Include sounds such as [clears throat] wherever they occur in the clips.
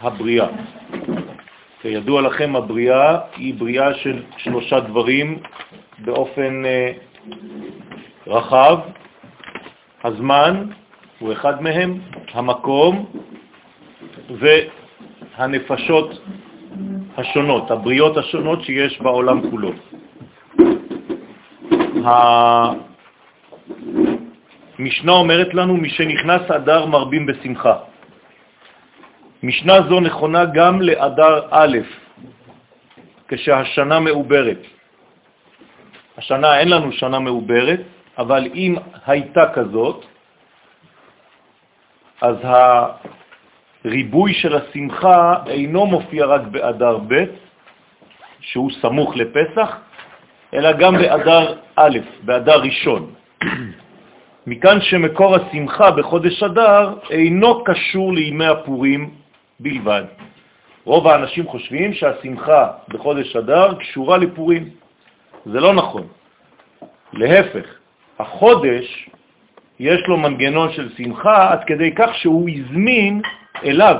הבריאה. כידוע לכם, הבריאה היא בריאה של שלושה דברים באופן אה, רחב. הזמן הוא אחד מהם, המקום והנפשות השונות, הבריאות השונות שיש בעולם כולו. המשנה אומרת לנו, מי שנכנס אדר מרבים בשמחה. משנה זו נכונה גם לאדר א', כשהשנה מעוברת. השנה אין לנו שנה מעוברת, אבל אם הייתה כזאת, אז הריבוי של השמחה אינו מופיע רק באדר ב', שהוא סמוך לפסח, אלא גם באדר א', באדר ראשון. מכאן שמקור השמחה בחודש אדר אינו קשור לימי הפורים בלבד. רוב האנשים חושבים שהשמחה בחודש אדר קשורה לפורים. זה לא נכון. להפך, החודש יש לו מנגנון של שמחה עד כדי כך שהוא הזמין אליו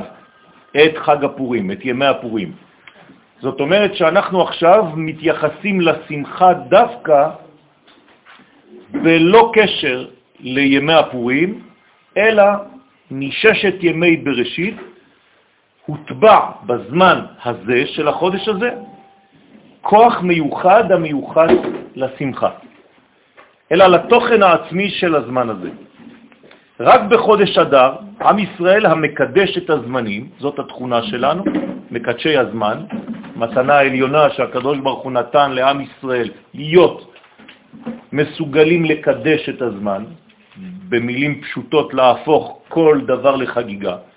את חג הפורים, את ימי הפורים. זאת אומרת שאנחנו עכשיו מתייחסים לשמחה דווקא בלא קשר לימי הפורים, אלא מששת ימי בראשית, הוטבע בזמן הזה של החודש הזה כוח מיוחד המיוחד לשמחה, אלא לתוכן העצמי של הזמן הזה. רק בחודש אדר, עם ישראל המקדש את הזמנים, זאת התכונה שלנו, מקדשי הזמן, מתנה העליונה שהקדוש ברוך הוא נתן לעם ישראל להיות מסוגלים לקדש את הזמן, במילים פשוטות להפוך כל דבר לחגיגה.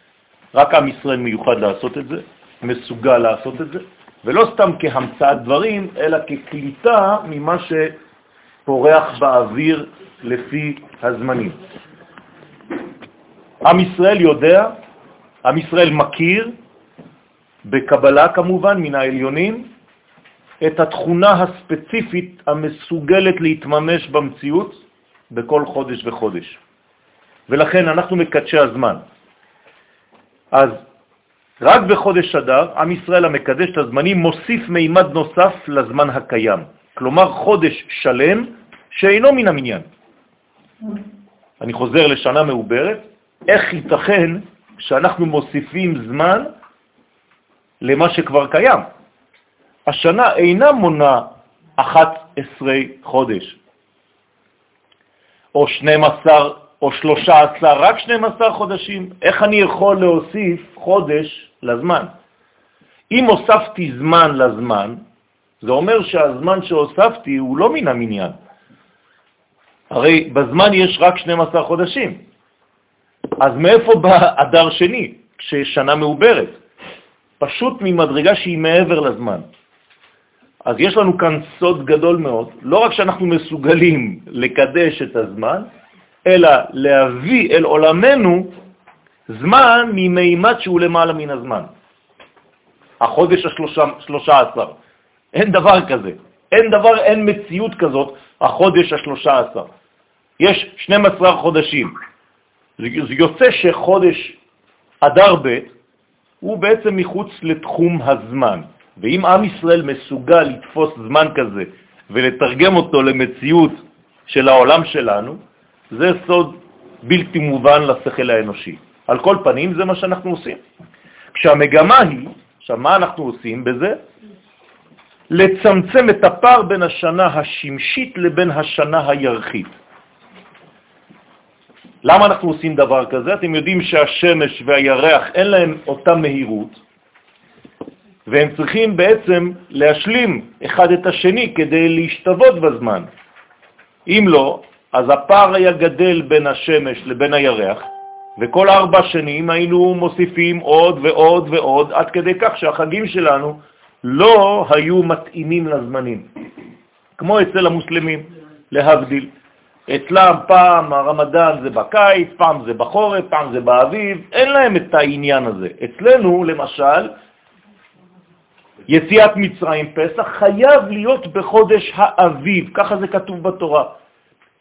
רק עם ישראל מיוחד לעשות את זה, מסוגל לעשות את זה, ולא סתם כהמצאת דברים, אלא כקליטה ממה שפורח באוויר לפי הזמנים. עם ישראל יודע, עם ישראל מכיר, בקבלה כמובן, מן העליונים, את התכונה הספציפית המסוגלת להתממש במציאות בכל חודש וחודש. ולכן אנחנו מקדשי הזמן. אז רק בחודש אדר, עם ישראל המקדש את הזמנים מוסיף מימד נוסף לזמן הקיים. כלומר, חודש שלם שאינו מן המניין. אני חוזר לשנה מעוברת, איך ייתכן שאנחנו מוסיפים זמן למה שכבר קיים? השנה אינה מונה 11 חודש, או 12 או 13, רק 12 חודשים. איך אני יכול להוסיף חודש לזמן? אם הוספתי זמן לזמן, זה אומר שהזמן שהוספתי הוא לא מן המניין. הרי בזמן יש רק 12 חודשים. אז מאיפה בא אדר שני, כששנה מעוברת? פשוט ממדרגה שהיא מעבר לזמן. אז יש לנו כאן סוד גדול מאוד, לא רק שאנחנו מסוגלים לקדש את הזמן, אלא להביא אל עולמנו זמן ממימד שהוא למעלה מן הזמן. החודש השלושה עשר. אין דבר כזה. אין דבר, אין מציאות כזאת, החודש השלושה עשר. יש 12 חודשים. זה יוצא שחודש אדר ב' הוא בעצם מחוץ לתחום הזמן. ואם עם ישראל מסוגל לתפוס זמן כזה ולתרגם אותו למציאות של העולם שלנו, זה סוד בלתי מובן לשכל האנושי. על כל פנים, זה מה שאנחנו עושים. כשהמגמה היא, עכשיו, מה אנחנו עושים בזה? לצמצם את הפער בין השנה השמשית לבין השנה הירחית. למה אנחנו עושים דבר כזה? אתם יודעים שהשמש והירח אין להם אותה מהירות, והם צריכים בעצם להשלים אחד את השני כדי להשתוות בזמן. אם לא, אז הפער היה גדל בין השמש לבין הירח, וכל ארבע שנים היינו מוסיפים עוד ועוד ועוד, עד כדי כך שהחגים שלנו לא היו מתאימים לזמנים, כמו אצל המוסלמים, להבדיל. אצלם פעם הרמדאן זה בקיץ, פעם זה בחורף, פעם זה באביב, אין להם את העניין הזה. אצלנו, למשל, יציאת מצרים פסח חייב להיות בחודש האביב, ככה זה כתוב בתורה.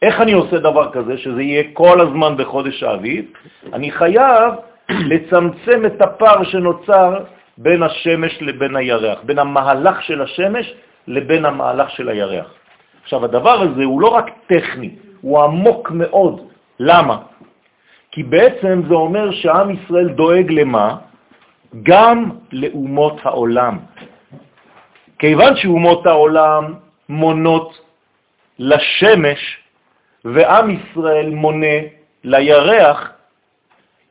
איך אני עושה דבר כזה, שזה יהיה כל הזמן בחודש האביב? אני חייב לצמצם את הפער שנוצר בין השמש לבין הירח, בין המהלך של השמש לבין המהלך של הירח. עכשיו, הדבר הזה הוא לא רק טכני, הוא עמוק מאוד. למה? כי בעצם זה אומר שעם ישראל דואג למה? גם לאומות העולם. כיוון שאומות העולם מונות לשמש ועם ישראל מונה לירח,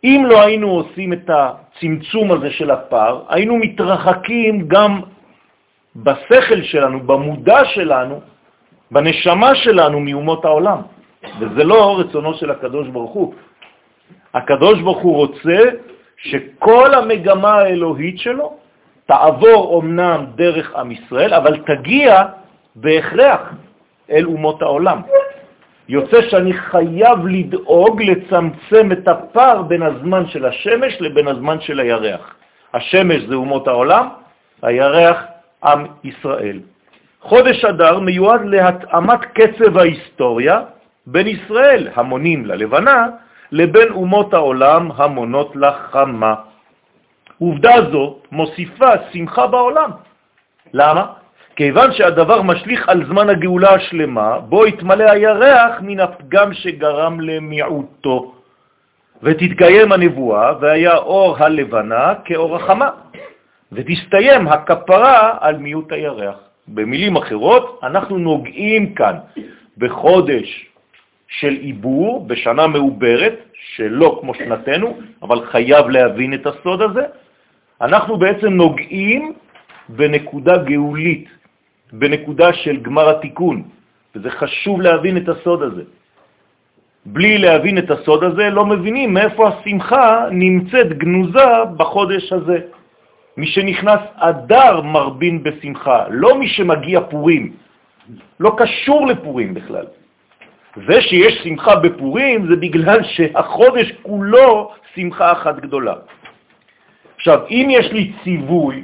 אם לא היינו עושים את הצמצום הזה של הפער, היינו מתרחקים גם בשכל שלנו, במודע שלנו, בנשמה שלנו מאומות העולם. וזה לא רצונו של הקדוש ברוך הוא. הקדוש ברוך הוא רוצה שכל המגמה האלוהית שלו תעבור אמנם דרך עם ישראל, אבל תגיע בהכרח אל אומות העולם. יוצא שאני חייב לדאוג לצמצם את הפער בין הזמן של השמש לבין הזמן של הירח. השמש זה אומות העולם, הירח עם ישראל. חודש אדר מיועד להתאמת קצב ההיסטוריה בין ישראל, המונים ללבנה, לבין אומות העולם המונות לחמה. עובדה זו מוסיפה שמחה בעולם. למה? כיוון שהדבר משליך על זמן הגאולה השלמה, בו יתמלא הירח מן הפגם שגרם למיעוטו, ותתקיים הנבואה, והיה אור הלבנה כאור החמה, ותסתיים הכפרה על מיעוט הירח. במילים אחרות, אנחנו נוגעים כאן בחודש של עיבור, בשנה מעוברת, שלא כמו שנתנו, אבל חייב להבין את הסוד הזה, אנחנו בעצם נוגעים בנקודה גאולית, בנקודה של גמר התיקון, וזה חשוב להבין את הסוד הזה. בלי להבין את הסוד הזה לא מבינים מאיפה השמחה נמצאת גנוזה בחודש הזה. מי שנכנס אדר מרבין בשמחה, לא מי שמגיע פורים, לא קשור לפורים בכלל. זה שיש שמחה בפורים זה בגלל שהחודש כולו שמחה אחת גדולה. עכשיו, אם יש לי ציווי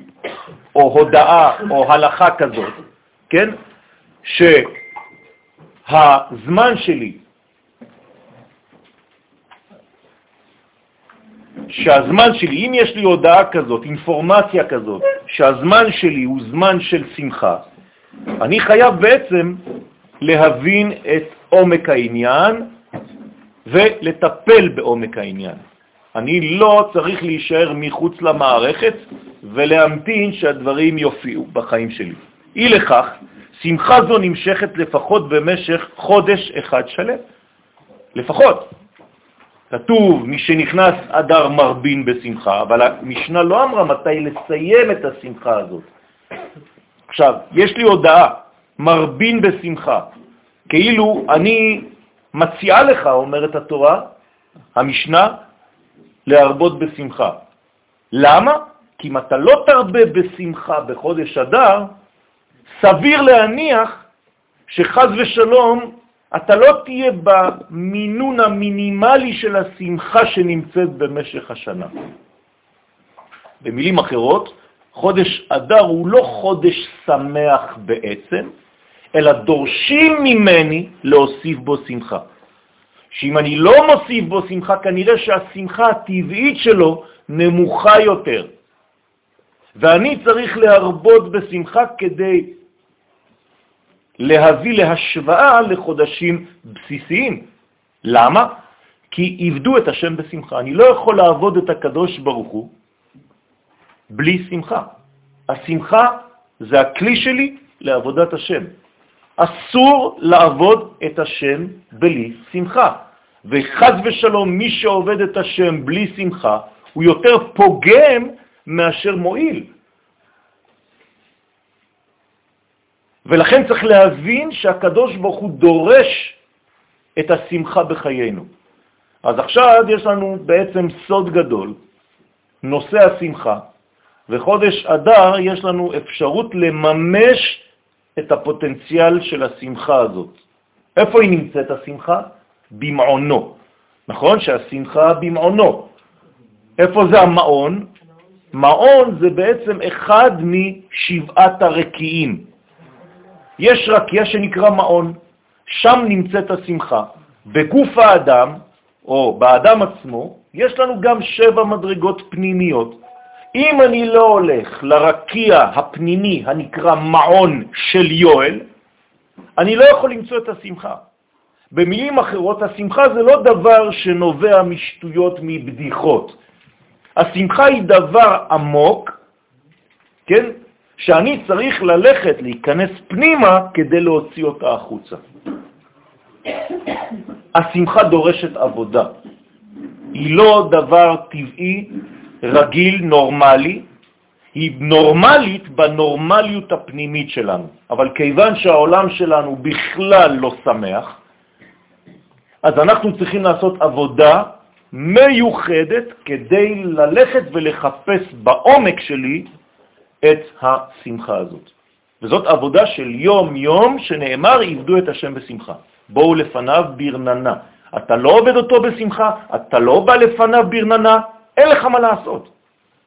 או הודעה או הלכה כזאת, כן, שהזמן שלי, שהזמן שלי, אם יש לי הודעה כזאת, אינפורמציה כזאת, שהזמן שלי הוא זמן של שמחה, אני חייב בעצם להבין את עומק העניין ולטפל בעומק העניין. אני לא צריך להישאר מחוץ למערכת ולהמתין שהדברים יופיעו בחיים שלי. אי לכך, שמחה זו נמשכת לפחות במשך חודש אחד שלם. לפחות. כתוב, מי שנכנס אדר מרבין בשמחה, אבל המשנה לא אמרה מתי לסיים את השמחה הזאת. עכשיו, יש לי הודעה, מרבין בשמחה. כאילו אני מציעה לך, אומרת התורה, המשנה, להרבות בשמחה. למה? כי אם אתה לא תרבה בשמחה בחודש אדר, סביר להניח שחז ושלום אתה לא תהיה במינון המינימלי של השמחה שנמצאת במשך השנה. במילים אחרות, חודש אדר הוא לא חודש שמח בעצם, אלא דורשים ממני להוסיף בו שמחה. שאם אני לא מוסיף בו שמחה, כנראה שהשמחה הטבעית שלו נמוכה יותר. ואני צריך להרבות בשמחה כדי להביא להשוואה לחודשים בסיסיים. למה? כי עבדו את השם בשמחה. אני לא יכול לעבוד את הקדוש ברוך הוא בלי שמחה. השמחה זה הכלי שלי לעבודת השם. אסור לעבוד את השם בלי שמחה. וחז ושלום, מי שעובד את השם בלי שמחה, הוא יותר פוגם מאשר מועיל. ולכן צריך להבין שהקדוש ברוך הוא דורש את השמחה בחיינו. אז עכשיו יש לנו בעצם סוד גדול, נושא השמחה, וחודש אדר יש לנו אפשרות לממש את הפוטנציאל של השמחה הזאת. איפה היא נמצאת השמחה? במעונו. נכון שהשמחה במעונו. איפה זה המעון? מעון זה בעצם אחד משבעת הרקיעים. יש רקיע שנקרא מעון, שם נמצאת השמחה. בגוף האדם, או באדם עצמו, יש לנו גם שבע מדרגות פנימיות. אם אני לא הולך לרקיע הפנימי הנקרא מעון של יואל, אני לא יכול למצוא את השמחה. במילים אחרות, השמחה זה לא דבר שנובע משטויות, מבדיחות. השמחה היא דבר עמוק, כן? שאני צריך ללכת, להיכנס פנימה כדי להוציא אותה החוצה. השמחה דורשת עבודה. היא לא דבר טבעי, רגיל, נורמלי, היא נורמלית בנורמליות הפנימית שלנו. אבל כיוון שהעולם שלנו בכלל לא שמח, אז אנחנו צריכים לעשות עבודה מיוחדת כדי ללכת ולחפש בעומק שלי את השמחה הזאת. וזאת עבודה של יום-יום שנאמר, עבדו את השם בשמחה. בואו לפניו ברננה. אתה לא עובד אותו בשמחה, אתה לא בא לפניו ברננה, אין לך מה לעשות.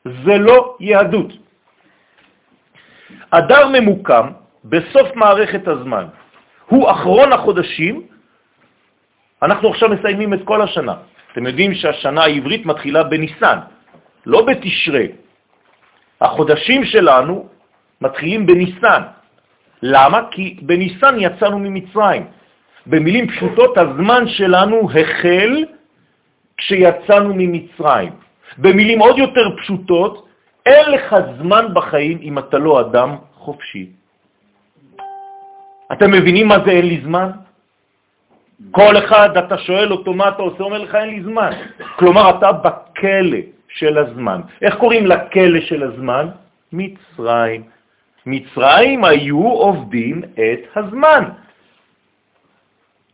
זה לא יהדות. אדר ממוקם בסוף מערכת הזמן. הוא אחרון החודשים, אנחנו עכשיו מסיימים את כל השנה. אתם יודעים שהשנה העברית מתחילה בניסן, לא בתשרה. החודשים שלנו מתחילים בניסן. למה? כי בניסן יצאנו ממצרים. במילים פשוטות, הזמן שלנו החל כשיצאנו ממצרים. במילים עוד יותר פשוטות, אין לך זמן בחיים אם אתה לא אדם חופשי. אתם מבינים מה זה אין לי זמן? כל אחד, אתה שואל אותו מה אתה עושה, אומר לך אין לי זמן. כלומר, אתה בכלא של הזמן. איך קוראים לכלא של הזמן? מצרים. מצרים היו עובדים את הזמן.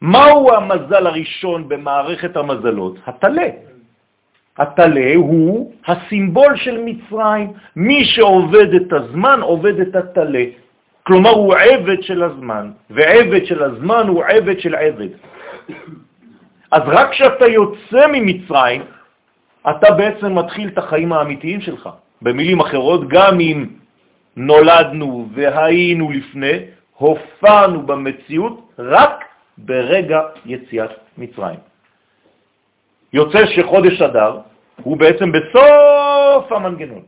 מהו המזל הראשון במערכת המזלות? התלה. התלה הוא הסימבול של מצרים. מי שעובד את הזמן עובד את התלה. כלומר, הוא עבד של הזמן, ועבד של הזמן הוא עבד של עבד. אז רק כשאתה יוצא ממצרים, אתה בעצם מתחיל את החיים האמיתיים שלך. במילים אחרות, גם אם נולדנו והיינו לפני, הופענו במציאות רק ברגע יציאת מצרים. יוצא שחודש אדר הוא בעצם בסוף המנגנון.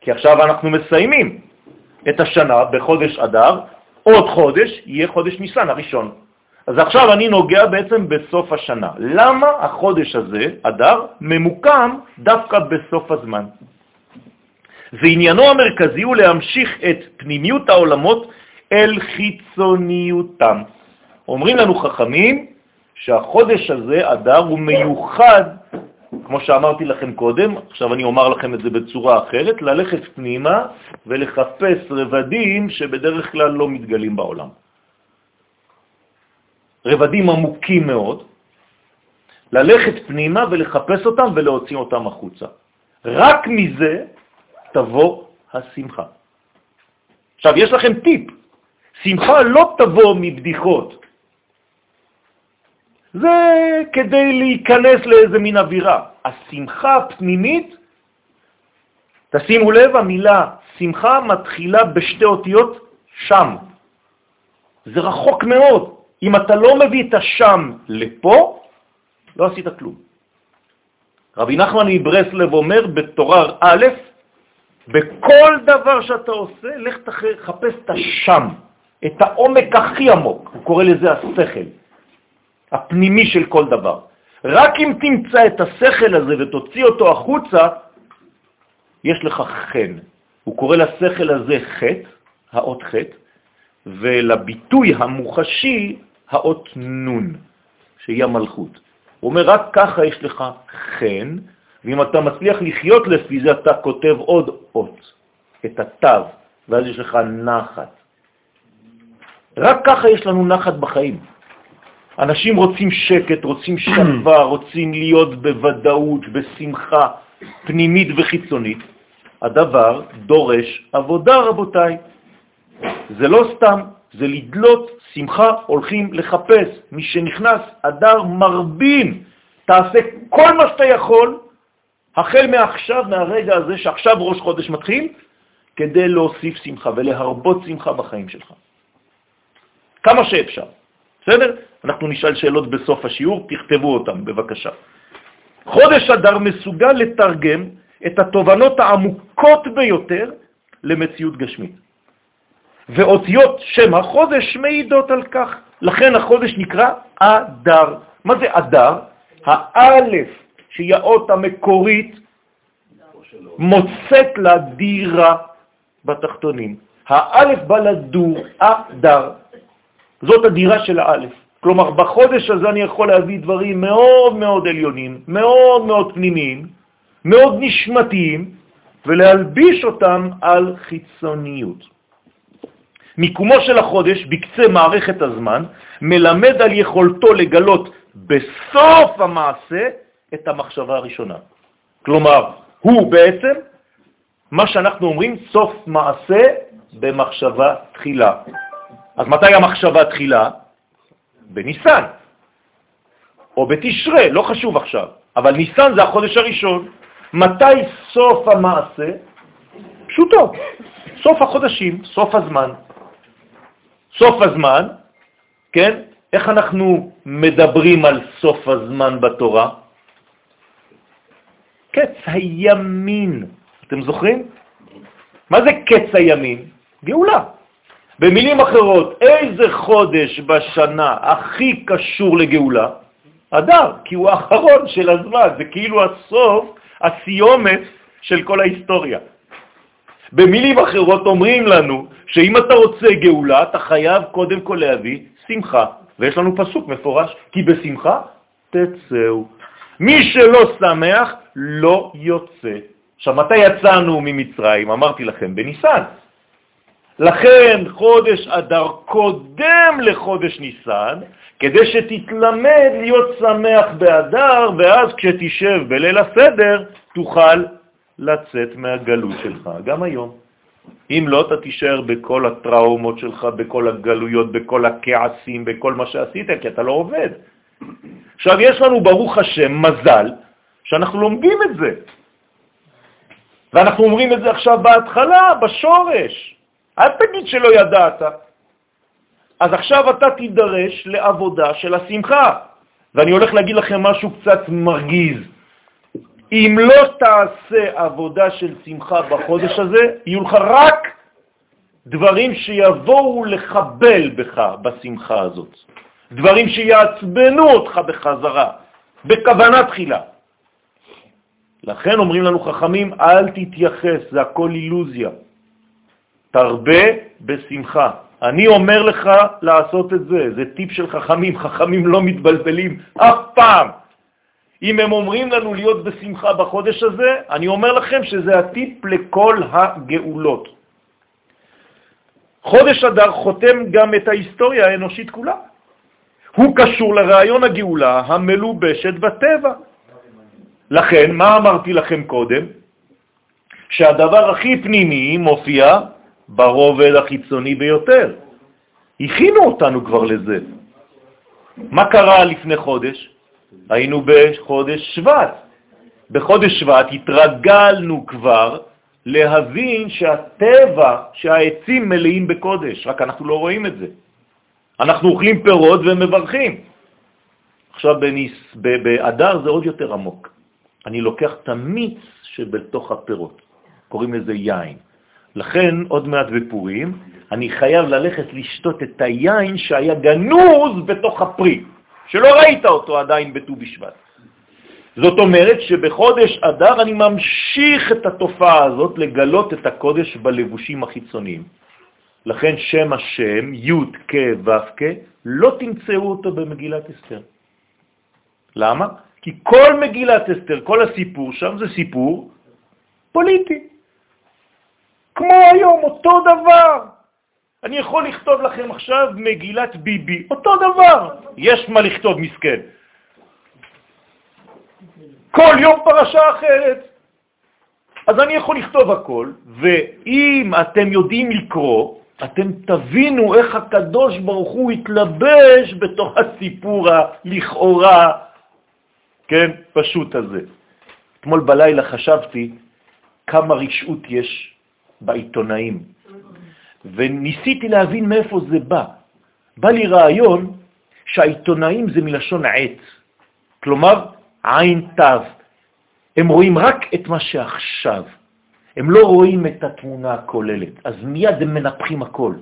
כי עכשיו אנחנו מסיימים את השנה בחודש אדר, עוד חודש יהיה חודש ניסן הראשון. אז עכשיו אני נוגע בעצם בסוף השנה. למה החודש הזה, אדר, ממוקם דווקא בסוף הזמן? ועניינו המרכזי הוא להמשיך את פנימיות העולמות אל חיצוניותם. אומרים לנו חכמים שהחודש הזה, אדר, הוא מיוחד, כמו שאמרתי לכם קודם, עכשיו אני אומר לכם את זה בצורה אחרת, ללכת פנימה ולחפש רבדים שבדרך כלל לא מתגלים בעולם. רבדים עמוקים מאוד, ללכת פנימה ולחפש אותם ולהוציא אותם החוצה. רק מזה תבוא השמחה. עכשיו, יש לכם טיפ. שמחה לא תבוא מבדיחות. זה כדי להיכנס לאיזה מין אווירה. השמחה הפנימית, תשימו לב, המילה שמחה מתחילה בשתי אותיות שם. זה רחוק מאוד. אם אתה לא מביא את השם לפה, לא עשית כלום. רבי נחמן מברסלב אומר בתורה א', בכל דבר שאתה עושה, לך תחפש את השם, את העומק הכי עמוק, הוא קורא לזה השכל, הפנימי של כל דבר. רק אם תמצא את השכל הזה ותוציא אותו החוצה, יש לך חן. הוא קורא לשכל הזה חטא, האות חטא, ולביטוי המוחשי האות נון, שהיא המלכות. הוא אומר, רק ככה יש לך חן, ואם אתה מצליח לחיות לפי זה, אתה כותב עוד אות, את התו, ואז יש לך נחת. רק ככה יש לנו נחת בחיים. אנשים רוצים שקט, רוצים שלווה, [clears throat] רוצים להיות בוודאות, בשמחה פנימית וחיצונית. הדבר דורש עבודה, רבותיי. זה לא סתם, זה לדלות שמחה, הולכים לחפש. מי שנכנס, אדר מרבין. תעשה כל מה שאתה יכול, החל מעכשיו, מהרגע הזה, שעכשיו ראש חודש מתחיל, כדי להוסיף שמחה ולהרבות שמחה בחיים שלך. כמה שאפשר. בסדר? אנחנו נשאל שאלות בסוף השיעור, תכתבו אותם בבקשה. חודש אדר מסוגל לתרגם את התובנות העמוקות ביותר למציאות גשמית. ואותיות שם החודש מעידות על כך. לכן החודש נקרא אדר. מה זה אדר? האלף, שהיא האות המקורית, מוצאת לה דירה בתחתונים. האלף בא לדור, אדר. זאת הדירה של האלף. כלומר, בחודש הזה אני יכול להביא דברים מאוד מאוד עליונים, מאוד מאוד פנימיים, מאוד נשמתיים, ולהלביש אותם על חיצוניות. מיקומו של החודש בקצה מערכת הזמן מלמד על יכולתו לגלות בסוף המעשה את המחשבה הראשונה. כלומר, הוא בעצם מה שאנחנו אומרים סוף מעשה במחשבה תחילה. אז מתי המחשבה תחילה? בניסן, או בתשרה, לא חשוב עכשיו, אבל ניסן זה החודש הראשון. מתי סוף המעשה? פשוטו, סוף החודשים, סוף הזמן. סוף הזמן, כן? איך אנחנו מדברים על סוף הזמן בתורה? קץ הימין. אתם זוכרים? מה זה קץ הימין? גאולה. במילים אחרות, איזה חודש בשנה הכי קשור לגאולה? אדר, כי הוא האחרון של הזמן, זה כאילו הסוף, הסיומת של כל ההיסטוריה. במילים אחרות אומרים לנו שאם אתה רוצה גאולה, אתה חייב קודם כל להביא שמחה. ויש לנו פסוק מפורש, כי בשמחה תצאו. מי שלא שמח לא יוצא. עכשיו, מתי יצאנו ממצרים? אמרתי לכם, בניסן. לכן חודש אדר קודם לחודש ניסן, כדי שתתלמד להיות שמח באדר, ואז כשתשב בליל הסדר תוכל לצאת מהגלות שלך, גם היום. אם לא, אתה תישאר בכל הטראומות שלך, בכל הגלויות, בכל הכעסים, בכל מה שעשית, כי אתה לא עובד. עכשיו, יש לנו, ברוך השם, מזל, שאנחנו לומדים את זה. ואנחנו אומרים את זה עכשיו בהתחלה, בשורש. אל תגיד שלא ידעת. אז עכשיו אתה תידרש לעבודה של השמחה. ואני הולך להגיד לכם משהו קצת מרגיז. אם לא תעשה עבודה של שמחה בחודש הזה, יהיו לך רק דברים שיבואו לחבל בך בשמחה הזאת. דברים שיעצבנו אותך בחזרה, בכוונה תחילה. לכן אומרים לנו חכמים, אל תתייחס, זה הכל אילוזיה. תרבה בשמחה. אני אומר לך לעשות את זה, זה טיפ של חכמים, חכמים לא מתבלבלים אף פעם. אם הם אומרים לנו להיות בשמחה בחודש הזה, אני אומר לכם שזה הטיפ לכל הגאולות. חודש אדר חותם גם את ההיסטוריה האנושית כולה. הוא קשור לרעיון הגאולה המלובשת בטבע. לכן, מה אמרתי לכם קודם? שהדבר הכי פנימי מופיע ברובד החיצוני ביותר. הכינו אותנו כבר לזה. מה קרה לפני חודש? היינו בחודש שבט. בחודש שבט התרגלנו כבר להבין שהטבע, שהעצים מלאים בקודש, רק אנחנו לא רואים את זה. אנחנו אוכלים פירות ומברכים. עכשיו בניס, באדר זה עוד יותר עמוק. אני לוקח את המיץ שבתוך הפירות, קוראים לזה יין. לכן עוד מעט בפורים אני חייב ללכת לשתות את היין שהיה גנוז בתוך הפרי. שלא ראית אותו עדיין בט"ו בשבט. זאת אומרת שבחודש אדר אני ממשיך את התופעה הזאת לגלות את הקודש בלבושים החיצוניים. לכן שם השם, י' כ' ו' כ', לא תמצאו אותו במגילת אסתר. למה? כי כל מגילת אסתר, כל הסיפור שם זה סיפור פוליטי. כמו היום, אותו דבר. אני יכול לכתוב לכם עכשיו מגילת ביבי, אותו דבר, יש מה לכתוב מסכן. כל יום פרשה אחרת. אז אני יכול לכתוב הכל, ואם אתם יודעים לקרוא, אתם תבינו איך הקדוש ברוך הוא התלבש בתוך הסיפור הלכאורה, כן, פשוט הזה. אתמול בלילה חשבתי כמה רשעות יש בעיתונאים. וניסיתי להבין מאיפה זה בא. בא לי רעיון שהעיתונאים זה מלשון עץ, כלומר עין תו, הם רואים רק את מה שעכשיו. הם לא רואים את התמונה הכוללת, אז מיד הם מנפחים הכל.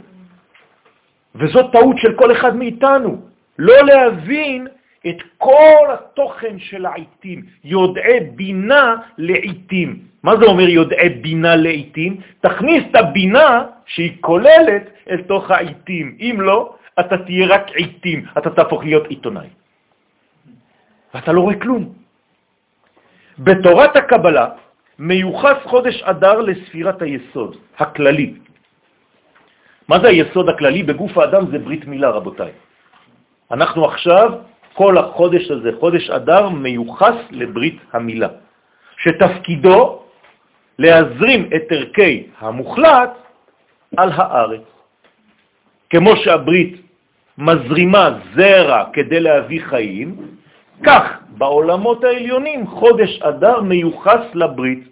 וזאת טעות של כל אחד מאיתנו, לא להבין את כל התוכן של העיתים, יודעי בינה לעיתים. מה זה אומר יודעי בינה לעיתים? תכניס את הבינה שהיא כוללת אל תוך העיתים. אם לא, אתה תהיה רק עיתים, אתה תהפוך להיות עיתונאי. ואתה לא רואה כלום. בתורת הקבלה מיוחס חודש אדר לספירת היסוד הכללי. מה זה היסוד הכללי? בגוף האדם זה ברית מילה, רבותיי. אנחנו עכשיו, כל החודש הזה, חודש אדר, מיוחס לברית המילה, שתפקידו להזרים את ערכי המוחלט על הארץ. כמו שהברית מזרימה זרע כדי להביא חיים, כך בעולמות העליונים חודש אדר מיוחס לברית,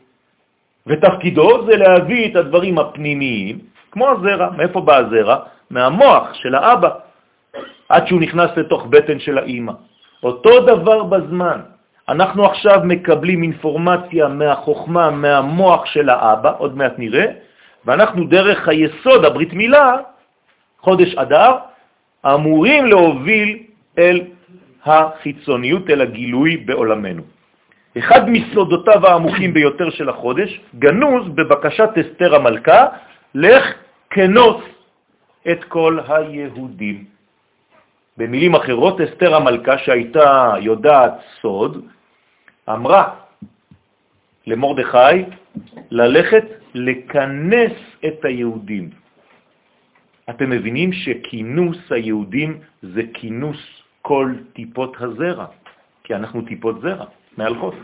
ותפקידו זה להביא את הדברים הפנימיים, כמו הזרע. מאיפה בא הזרע? מהמוח של האבא, עד שהוא נכנס לתוך בטן של האימא. אותו דבר בזמן. אנחנו עכשיו מקבלים אינפורמציה מהחוכמה, מהמוח של האבא, עוד מעט נראה, ואנחנו דרך היסוד, הברית מילה, חודש אדר, אמורים להוביל אל החיצוניות, אל הגילוי בעולמנו. אחד מסודותיו העמוקים ביותר של החודש, גנוז בבקשת אסתר המלכה, לך כנוס את כל היהודים. במילים אחרות, אסתר המלכה, שהייתה יודעת סוד, אמרה למורדכי ללכת לכנס את היהודים. אתם מבינים שכינוס היהודים זה כינוס כל טיפות הזרע, כי אנחנו טיפות זרע, מהלכות.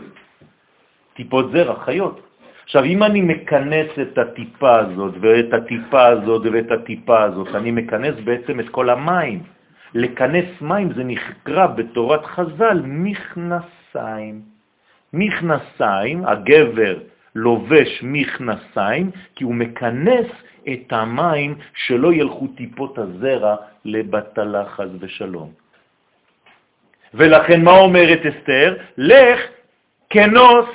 טיפות זרע, חיות. עכשיו, אם אני מכנס את הטיפה הזאת, ואת הטיפה הזאת, ואת הטיפה הזאת, אני מכנס בעצם את כל המים. לכנס מים זה נקרא בתורת חז"ל מכנסיים. מכנסיים, הגבר לובש מכנסיים, כי הוא מכנס את המים שלא ילכו טיפות הזרע לבטלה חז ושלום. ולכן מה אומרת אסתר? לך כנוס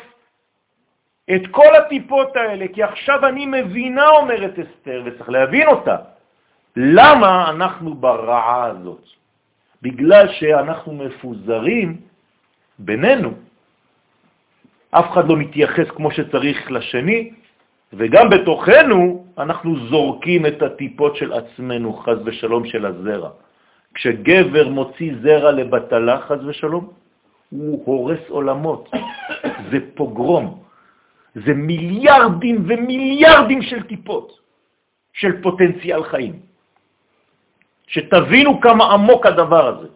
את כל הטיפות האלה, כי עכשיו אני מבינה, אומרת אסתר, וצריך להבין אותה. למה אנחנו ברעה הזאת? בגלל שאנחנו מפוזרים בינינו. אף אחד לא מתייחס כמו שצריך לשני, וגם בתוכנו אנחנו זורקים את הטיפות של עצמנו, חז ושלום, של הזרע. כשגבר מוציא זרע לבטלה, חז ושלום, הוא הורס עולמות. [coughs] זה פוגרום. זה מיליארדים ומיליארדים של טיפות של פוטנציאל חיים. שתבינו כמה עמוק הדבר הזה.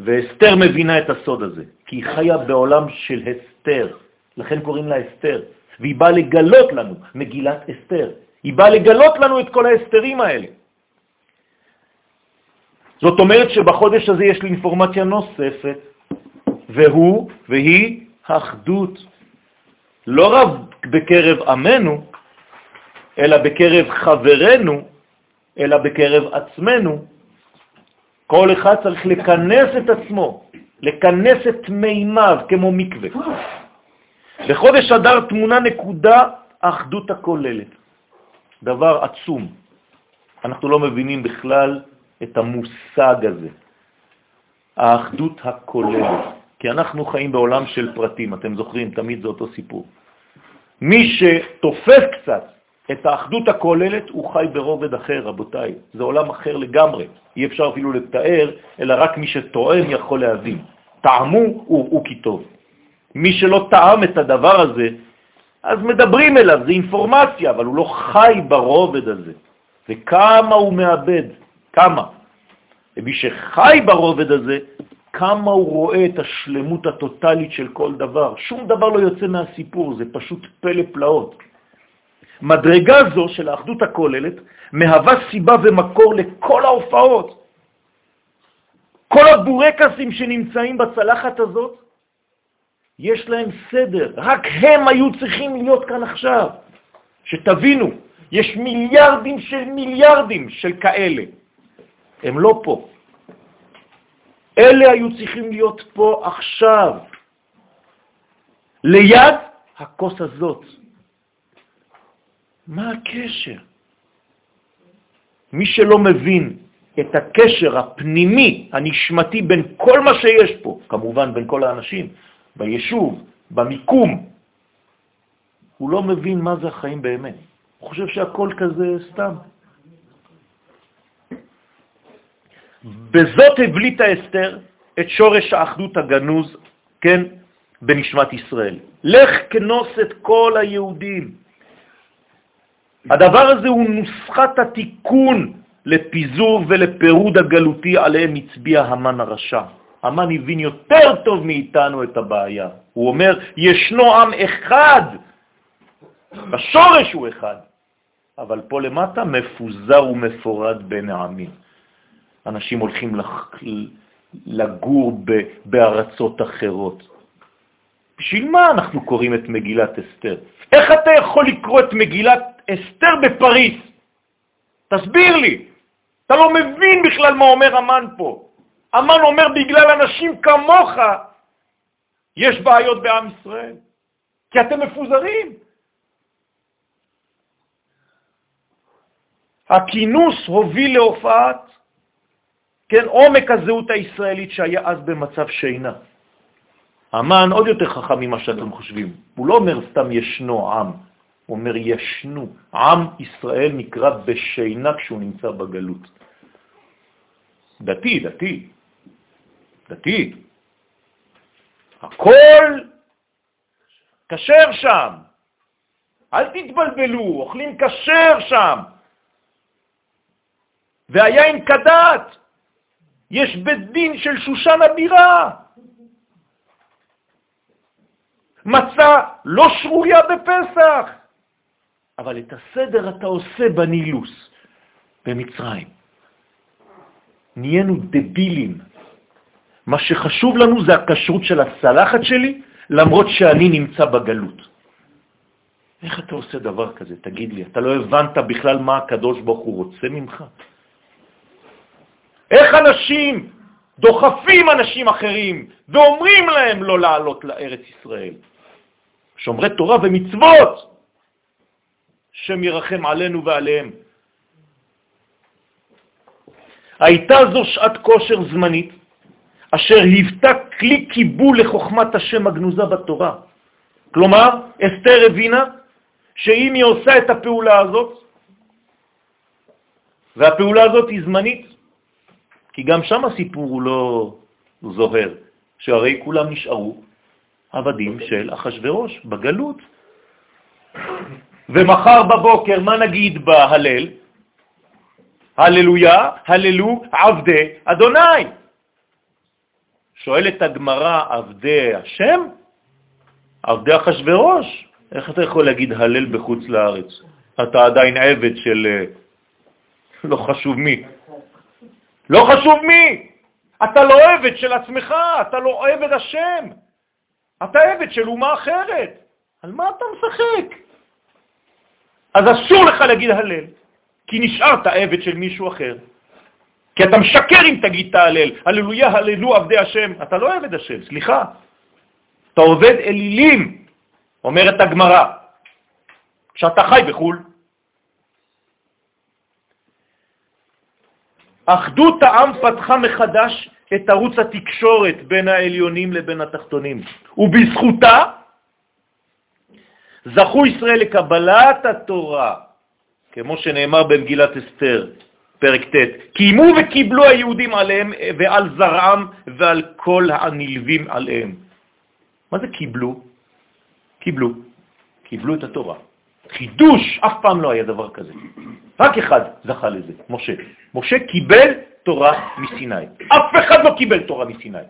ואסתר מבינה את הסוד הזה, כי היא חיה בעולם של הסתר, לכן קוראים לה אסתר, והיא באה לגלות לנו, מגילת אסתר, היא באה לגלות לנו את כל ההסתרים האלה. זאת אומרת שבחודש הזה יש לי אינפורמציה נוספת, והוא והיא האחדות. לא רק בקרב עמנו, אלא בקרב חברנו, אלא בקרב עצמנו. כל אחד צריך לכנס את עצמו, לכנס את מימיו כמו מקווה. בחודש אדר תמונה נקודה האחדות הכוללת, דבר עצום. אנחנו לא מבינים בכלל את המושג הזה, האחדות הכוללת, כי אנחנו חיים בעולם של פרטים, אתם זוכרים, תמיד זה אותו סיפור. מי שתופס קצת את האחדות הכוללת, הוא חי ברובד אחר, רבותיי. זה עולם אחר לגמרי. אי אפשר אפילו לתאר, אלא רק מי שטועם יכול להבין. טעמו הוא כי טוב. מי שלא טעם את הדבר הזה, אז מדברים אליו, זה אינפורמציה, אבל הוא לא חי ברובד הזה. וכמה הוא מאבד, כמה. ומי שחי ברובד הזה, כמה הוא רואה את השלמות הטוטלית של כל דבר. שום דבר לא יוצא מהסיפור, זה פשוט פלא פלאות. מדרגה זו של האחדות הכוללת מהווה סיבה ומקור לכל ההופעות. כל הבורקסים שנמצאים בצלחת הזאת, יש להם סדר, רק הם היו צריכים להיות כאן עכשיו. שתבינו, יש מיליארדים של מיליארדים של כאלה. הם לא פה. אלה היו צריכים להיות פה עכשיו. ליד הכוס הזאת. מה הקשר? מי שלא מבין את הקשר הפנימי, הנשמתי, בין כל מה שיש פה, כמובן בין כל האנשים, ביישוב, במיקום, הוא לא מבין מה זה החיים באמת. הוא חושב שהכל כזה סתם. בזאת הבליטה אסתר את שורש האחדות הגנוז, כן, בנשמת ישראל. לך כנוס את כל היהודים. הדבר הזה הוא נוסחת התיקון לפיזור ולפירוד הגלותי עליהם הצביע המן הרשע. המן הבין יותר טוב מאיתנו את הבעיה. הוא אומר, ישנו עם אחד, בשורש הוא אחד, אבל פה למטה מפוזר ומפורד בין העמים. אנשים הולכים לגור בארצות אחרות. בשביל מה אנחנו קוראים את מגילת אסתר? איך אתה יכול לקרוא את מגילת אסתר בפריס? תסביר לי. אתה לא מבין בכלל מה אומר אמן פה. אמן אומר בגלל אנשים כמוך יש בעיות בעם ישראל, כי אתם מפוזרים. הכינוס הוביל להופעת, כן, עומק הזהות הישראלית שהיה אז במצב שינה. המן עוד יותר חכם ממה שאתם חושבים. הוא לא אומר סתם ישנו עם, אומר ישנו. עם ישראל נקרא בשינה כשהוא נמצא בגלות. דתי, דתי, דתי. הכל כשר שם. אל תתבלבלו, אוכלים כשר שם. והיין כדת. יש בית דין של שושן הבירה. מצה לא שרויה בפסח. אבל את הסדר אתה עושה בנילוס, במצרים. נהיינו דבילים. מה שחשוב לנו זה הכשרות של הצלחת שלי, למרות שאני נמצא בגלות. איך אתה עושה דבר כזה? תגיד לי, אתה לא הבנת בכלל מה הקדוש ברוך הוא רוצה ממך? איך אנשים דוחפים אנשים אחרים ואומרים להם לא לעלות לארץ ישראל? שומרי תורה ומצוות, שם ירחם עלינו ועליהם. הייתה זו שעת כושר זמנית, אשר היוותה כלי קיבול לחוכמת השם הגנוזה בתורה. כלומר, אסתר הבינה שאם היא עושה את הפעולה הזאת, והפעולה הזאת היא זמנית, כי גם שם הסיפור הוא לא זוהר, שהרי כולם נשארו עבדים של אחשוורוש בגלות. ומחר בבוקר, מה נגיד בהלל? הללויה, הללו עבדי אדוני. שואלת הגמרא, עבדי השם? עבדי אחשוורוש? איך אתה יכול להגיד הלל בחוץ לארץ? אתה עדיין עבד של אה, לא חשוב מי. לא חשוב מי. אתה לא עבד של עצמך, אתה לא עבד השם. אתה עבד של אומה אחרת. על מה אתה משחק? אז אסור לך להגיד הלל, כי נשארת עבד של מישהו אחר. כי אתה משקר אם תגיד את ההלל, הללויה, הללו עבדי השם. אתה לא עבד השם, סליחה. אתה עובד אלילים, אומרת הגמרא, כשאתה חי בחו"ל. אחדות העם פתחה מחדש את ערוץ התקשורת בין העליונים לבין התחתונים, ובזכותה זכו ישראל לקבלת התורה, כמו שנאמר במגילת אסתר, פרק ט', קיימו וקיבלו היהודים עליהם ועל זרעם ועל כל הנלווים עליהם. מה זה קיבלו? קיבלו. קיבלו את התורה. חידוש, אף פעם לא היה דבר כזה. רק אחד זכה לזה, משה. משה קיבל תורה מסיני. אף אחד לא קיבל תורה מסיני.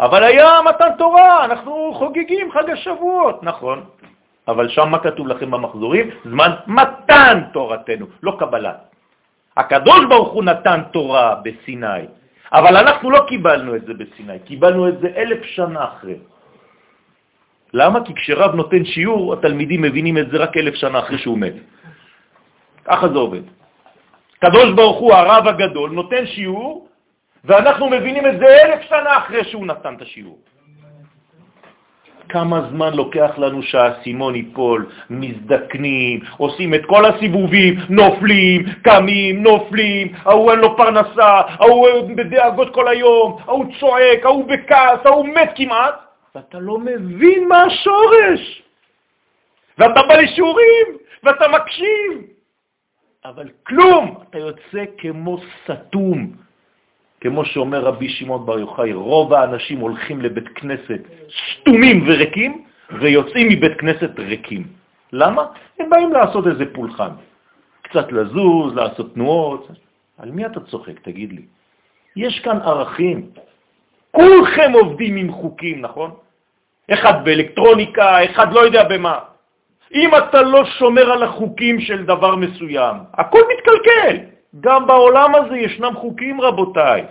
אבל היה מתן תורה, אנחנו חוגגים חג השבועות, נכון. אבל שם מה כתוב לכם במחזורים? זמן מתן תורתנו, לא קבלה. הקדוש ברוך הוא נתן תורה בסיני, אבל אנחנו לא קיבלנו את זה בסיני, קיבלנו את זה אלף שנה אחרי. למה? כי כשרב נותן שיעור, התלמידים מבינים את זה רק אלף שנה אחרי שהוא מת. ככה זה עובד. קדוש ברוך הוא, הרב הגדול, נותן שיעור, ואנחנו מבינים את זה אלף שנה אחרי שהוא נתן את השיעור. כמה זמן לוקח לנו שהאסימון ייפול, מזדקנים, עושים את כל הסיבובים, נופלים, קמים, נופלים, ההוא אין לו פרנסה, ההוא בדאגות כל היום, ההוא צועק, ההוא בכעס, ההוא מת כמעט, ואתה לא מבין מה השורש. ואתה בא לשיעורים, ואתה מקשיב, אבל כלום, אתה יוצא כמו סתום. כמו שאומר רבי שמעון בר יוחאי, רוב האנשים הולכים לבית כנסת סתומים וריקים, ויוצאים מבית כנסת ריקים. למה? הם באים לעשות איזה פולחן. קצת לזוז, לעשות תנועות. על מי אתה צוחק, תגיד לי? יש כאן ערכים. כולכם עובדים עם חוקים, נכון? אחד באלקטרוניקה, אחד לא יודע במה. אם אתה לא שומר על החוקים של דבר מסוים, הכל מתקלקל. גם בעולם הזה ישנם חוקים, רבותיי.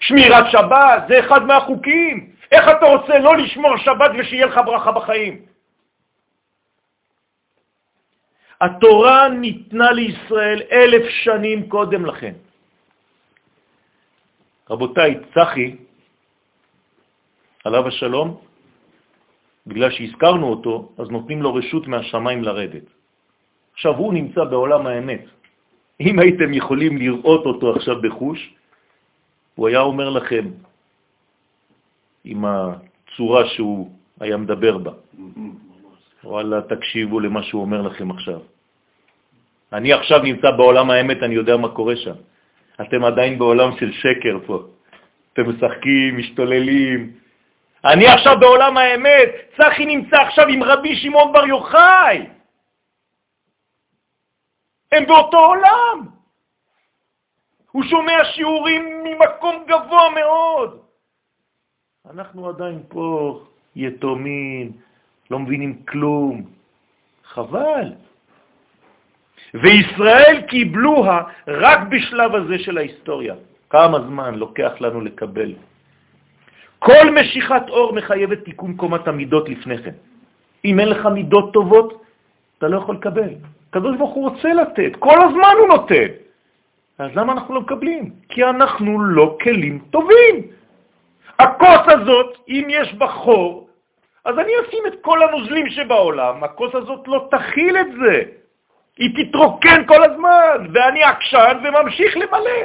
שמירת שבת זה אחד מהחוקים. איך אתה רוצה לא לשמור שבת ושיהיה לך ברכה בחיים? התורה ניתנה לישראל אלף שנים קודם לכן. רבותיי, צחי, עליו השלום, בגלל שהזכרנו אותו, אז נותנים לו רשות מהשמיים לרדת. עכשיו, הוא נמצא בעולם האמת. אם הייתם יכולים לראות אותו עכשיו בחוש, הוא היה אומר לכם, עם הצורה שהוא היה מדבר בה, וואלה, תקשיבו למה שהוא אומר לכם עכשיו. אני עכשיו נמצא בעולם האמת, אני יודע מה קורה שם. אתם עדיין בעולם של שקר פה. אתם משחקים, משתוללים. אני עכשיו בעולם האמת, צחי נמצא עכשיו עם רבי שמעון בר יוחאי. הם באותו עולם. הוא שומע שיעורים ממקום גבוה מאוד. אנחנו עדיין פה יתומים, לא מבינים כלום. חבל. וישראל קיבלוה רק בשלב הזה של ההיסטוריה. כמה זמן לוקח לנו לקבל? כל משיכת אור מחייבת תיקון קומת המידות לפני כן. אם אין לך מידות טובות, אתה לא יכול לקבל. הקדוש ברוך הוא רוצה לתת, כל הזמן הוא נותן. אז למה אנחנו לא מקבלים? כי אנחנו לא כלים טובים. הכוס הזאת, אם יש בה חור, אז אני אשים את כל הנוזלים שבעולם, הכוס הזאת לא תכיל את זה. היא תתרוקן כל הזמן, ואני עקשן וממשיך למלא.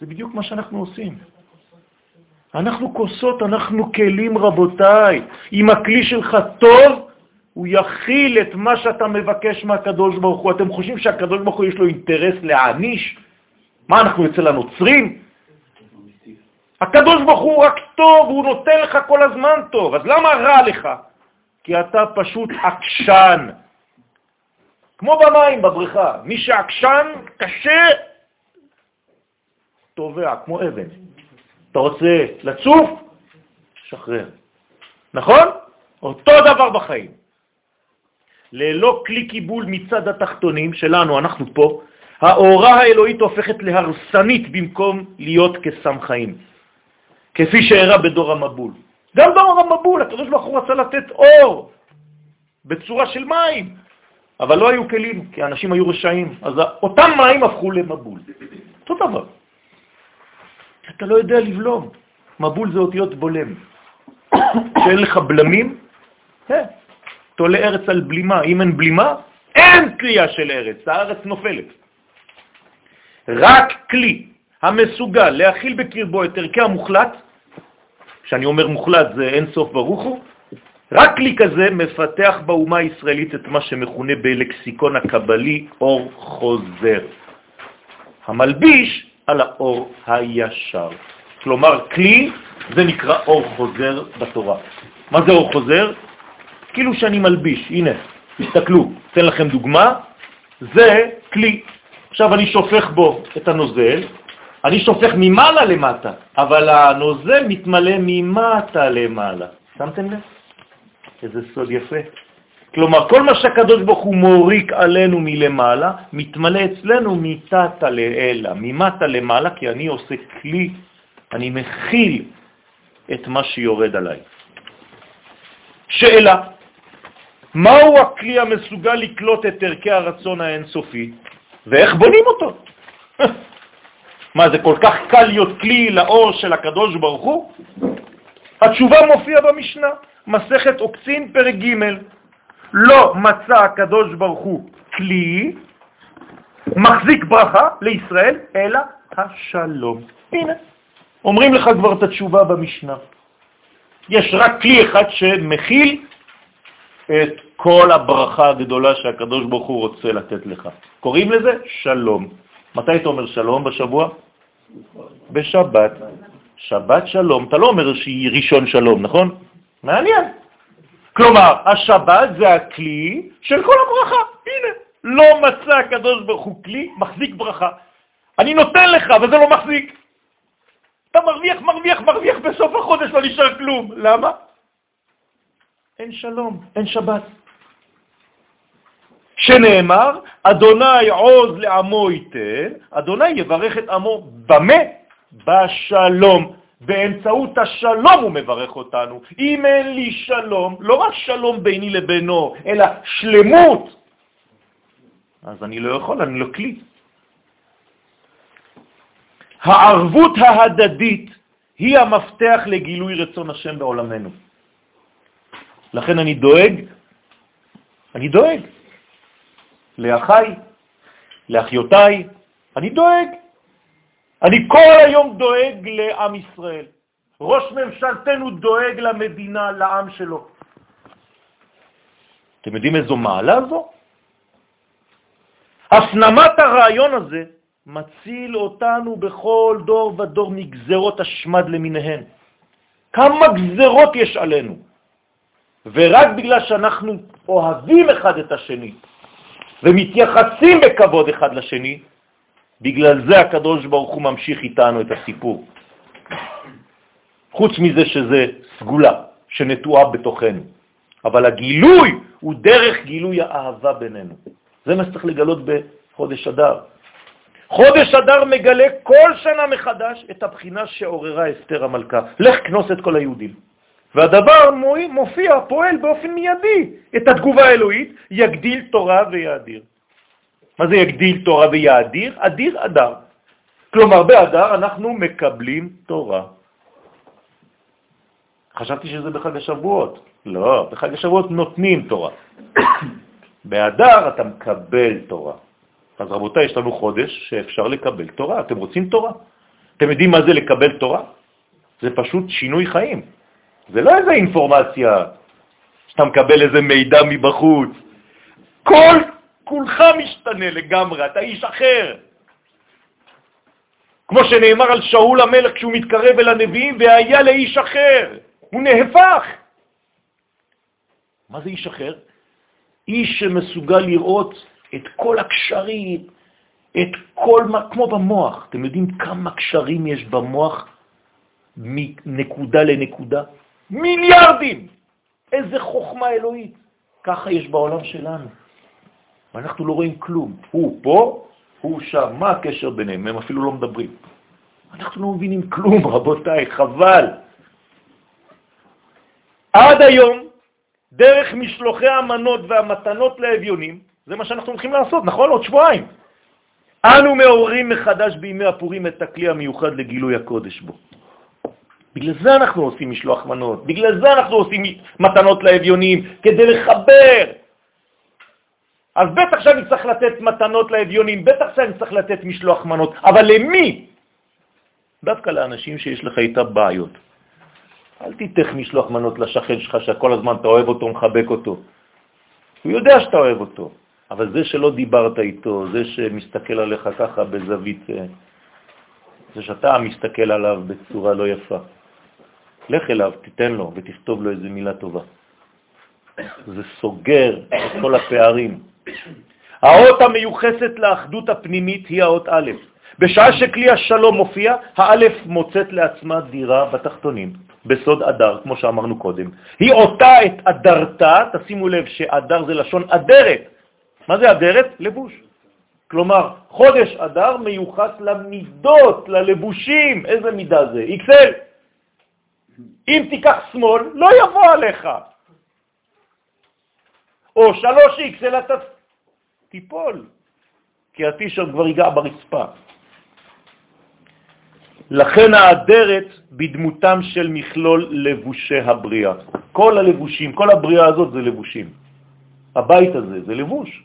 זה בדיוק מה שאנחנו עושים. אנחנו כוסות, אנחנו כלים, רבותיי. אם הכלי שלך טוב, הוא יכיל את מה שאתה מבקש מהקדוש ברוך הוא. אתם חושבים שהקדוש ברוך הוא יש לו אינטרס להעניש? מה, אנחנו אצל הנוצרים? הקדוש ברוך הוא רק טוב, הוא נותן לך כל הזמן טוב. אז למה רע לך? כי אתה פשוט עקשן. כמו במים בבריכה, מי שעקשן, קשה, טובע, כמו אבן. אתה רוצה לצוף? שחרר. נכון? אותו דבר בחיים. ללא כלי קיבול מצד התחתונים שלנו, אנחנו פה, האורה האלוהית הופכת להרסנית במקום להיות כסם חיים, כפי שהראה בדור המבול. גם דור המבול, הקדוש ברוך הוא רצה לתת אור בצורה של מים, אבל לא היו כלים, כי האנשים היו רשעים, אז אותם מים הפכו למבול. אותו דבר. אתה לא יודע לבלום. מבול זה אותיות בולם. שאין לך בלמים, אה, תולה ארץ על בלימה. אם אין בלימה, אין קריאה של ארץ, הארץ נופלת. רק כלי המסוגל להכיל בקרבו את ערכי המוחלט, כשאני אומר מוחלט זה אין סוף ברוך הוא, רק כלי כזה מפתח באומה הישראלית את מה שמכונה בלקסיקון הקבלי אור חוזר. המלביש על האור הישר. כלומר, כלי זה נקרא אור חוזר בתורה. מה זה אור חוזר? כאילו שאני מלביש, הנה, תסתכלו, אתן לכם דוגמה, זה כלי. עכשיו אני שופך בו את הנוזל, אני שופך ממעלה למטה, אבל הנוזל מתמלא ממטה למעלה. שמתם לב? איזה סוד יפה. כלומר, כל מה שהקדוש ברוך הוא מוריק עלינו מלמעלה, מתמלא אצלנו מתתה לאלה, ממטה למעלה, כי אני עושה כלי, אני מכיל את מה שיורד עליי. שאלה, מהו הכלי המסוגל לקלוט את ערכי הרצון האינסופי, ואיך בונים אותו? [laughs] מה, זה כל כך קל להיות כלי לאור של הקדוש ברוך הוא? התשובה מופיעה במשנה, מסכת עוקצין פרק ג' לא מצא הקדוש ברוך הוא כלי מחזיק ברכה לישראל, אלא השלום. הנה, אומרים לך כבר את התשובה במשנה. יש רק כלי אחד שמכיל את כל הברכה הגדולה שהקדוש ברוך הוא רוצה לתת לך. קוראים לזה שלום. מתי אתה אומר שלום בשבוע? בשבת. שבת שלום. אתה לא אומר שהיא ראשון שלום, נכון? מעניין. כלומר, השבת זה הכלי של כל הברכה. הנה, לא מצא הקדוש ברוך הוא כלי מחזיק ברכה. אני נותן לך, וזה לא מחזיק. אתה מרוויח, מרוויח, מרוויח, בסוף החודש לא נשאר כלום. למה? אין שלום, אין שבת. שנאמר, אדוני עוז לעמו ייתן, אדוני יברך את עמו במה? בשלום. באמצעות השלום הוא מברך אותנו. אם אין לי שלום, לא רק שלום ביני לבינו, אלא שלמות, אז אני לא יכול, אני לא כלי. הערבות ההדדית היא המפתח לגילוי רצון השם בעולמנו. לכן אני דואג, אני דואג לאחיי, לאחיותיי, אני דואג. אני כל היום דואג לעם ישראל. ראש ממשלתנו דואג למדינה, לעם שלו. אתם יודעים איזו מעלה זו? הפנמת הרעיון הזה מציל אותנו בכל דור ודור מגזרות השמד למיניהן. כמה גזרות יש עלינו? ורק בגלל שאנחנו אוהבים אחד את השני ומתייחסים בכבוד אחד לשני, בגלל זה הקדוש ברוך הוא ממשיך איתנו את הסיפור. חוץ מזה שזה סגולה שנטועה בתוכנו. אבל הגילוי הוא דרך גילוי האהבה בינינו. זה מה שצריך לגלות בחודש אדר. חודש אדר מגלה כל שנה מחדש את הבחינה שעוררה אסתר המלכה. לך כנוס את כל היהודים. והדבר מופיע, פועל באופן מיידי. את התגובה האלוהית יגדיל תורה ויאדיר. מה זה יגדיל תורה ויאדיר? אדיר אדר. כלומר, באדר אנחנו מקבלים תורה. חשבתי שזה בחג השבועות. לא, בחג השבועות נותנים תורה. [coughs] באדר אתה מקבל תורה. אז רבותיי, יש לנו חודש שאפשר לקבל תורה. אתם רוצים תורה? אתם יודעים מה זה לקבל תורה? זה פשוט שינוי חיים. זה לא איזה אינפורמציה שאתה מקבל איזה מידע מבחוץ. כל כולך משתנה לגמרי, אתה איש אחר. כמו שנאמר על שאול המלך כשהוא מתקרב אל הנביאים, והיה לאיש אחר, הוא נהפך. מה זה איש אחר? איש שמסוגל לראות את כל הקשרים, את כל, כמו במוח. אתם יודעים כמה קשרים יש במוח מנקודה לנקודה? מיליארדים! איזה חוכמה אלוהית. ככה יש בעולם שלנו. ואנחנו לא רואים כלום. הוא פה, הוא שם, מה הקשר ביניהם? הם אפילו לא מדברים. אנחנו לא מבינים כלום, [laughs] רבותיי, חבל. עד היום, דרך משלוחי המנות והמתנות לאביונים, זה מה שאנחנו הולכים לעשות, נכון? עוד שבועיים. אנו מעוררים מחדש בימי הפורים את הכלי המיוחד לגילוי הקודש בו. בגלל זה אנחנו עושים משלוח מנות, בגלל זה אנחנו עושים מתנות לאביונים, כדי לחבר. אז בטח שאני צריך לתת מתנות לאביונים, בטח שאני צריך לתת משלוח מנות, אבל למי? דווקא לאנשים שיש לך איתה בעיות. אל תיתך משלוח מנות לשכן שלך, שכל הזמן אתה אוהב אותו, מחבק אותו. הוא יודע שאתה אוהב אותו, אבל זה שלא דיברת איתו, זה שמסתכל עליך ככה בזווית, אה, זה שאתה מסתכל עליו בצורה לא יפה. לך אליו, תיתן לו ותכתוב לו איזה מילה טובה. זה סוגר את כל הפערים. האות המיוחסת לאחדות הפנימית היא האות א'. בשעה שכלי השלום מופיע, האלף מוצאת לעצמה דירה בתחתונים, בסוד אדר, כמו שאמרנו קודם. היא אותה את אדרתה, תשימו לב שאדר זה לשון אדרת. מה זה אדרת? לבוש. כלומר, חודש אדר מיוחס למידות, ללבושים. איזה מידה זה? XL. אם תיקח שמאל, לא יבוא עליך. או 3X, אלא אתה תיפול, כי הטישר כבר ייגע ברצפה. לכן האדרת בדמותם של מכלול לבושי הבריאה. כל הלבושים, כל הבריאה הזאת זה לבושים. הבית הזה זה לבוש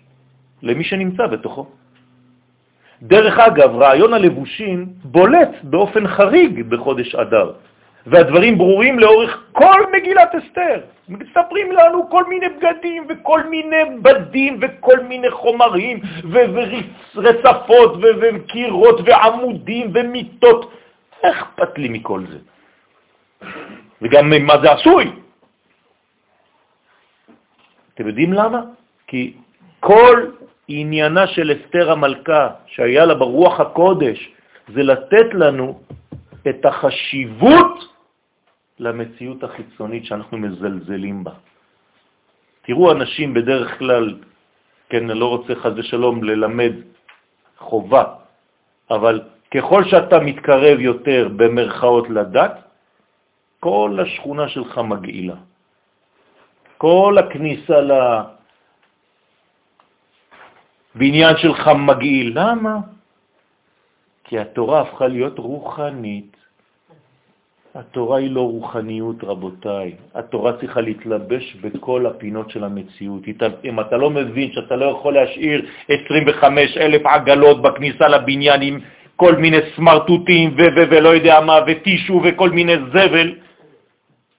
למי שנמצא בתוכו. דרך אגב, רעיון הלבושים בולט באופן חריג בחודש אדר, והדברים ברורים לאורך כל מגילת אסתר. מספרים לנו כל מיני בגדים וכל מיני בדים וכל מיני חומרים ורצפות וקירות ועמודים ומיטות. איך אכפת לי מכל זה? וגם מה זה עשוי. אתם יודעים למה? כי כל עניינה של אסתר המלכה, שהיה לה ברוח הקודש, זה לתת לנו את החשיבות למציאות החיצונית שאנחנו מזלזלים בה. תראו אנשים בדרך כלל, כן, אני לא רוצה חז ושלום ללמד חובה, אבל ככל שאתה מתקרב יותר במרכאות לדת, כל השכונה שלך מגעילה. כל הכניסה לבניין שלך מגעיל. למה? כי התורה הפכה להיות רוחנית. התורה היא לא רוחניות, רבותיי. התורה צריכה להתלבש בכל הפינות של המציאות. אם אתה לא מבין שאתה לא יכול להשאיר 25 אלף עגלות בכניסה לבניין עם כל מיני סמרטוטים ולא יודע מה, וטישו וכל מיני זבל,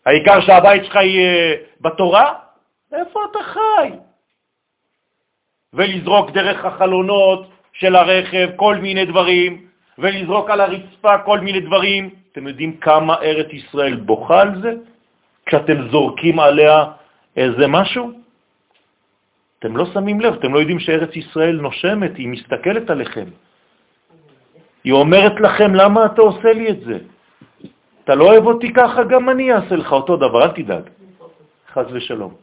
העיקר שהבית שלך יהיה בתורה? איפה אתה חי? ולזרוק דרך החלונות של הרכב כל מיני דברים, ולזרוק על הרצפה כל מיני דברים. אתם יודעים כמה ארץ ישראל בוכה על זה? כשאתם זורקים עליה איזה משהו? אתם לא שמים לב, אתם לא יודעים שארץ ישראל נושמת, היא מסתכלת עליכם. היא אומרת לכם, למה אתה עושה לי את זה? אתה לא אוהב אותי ככה, גם אני אעשה לך אותו דבר, אל תדאג. חז ושלום.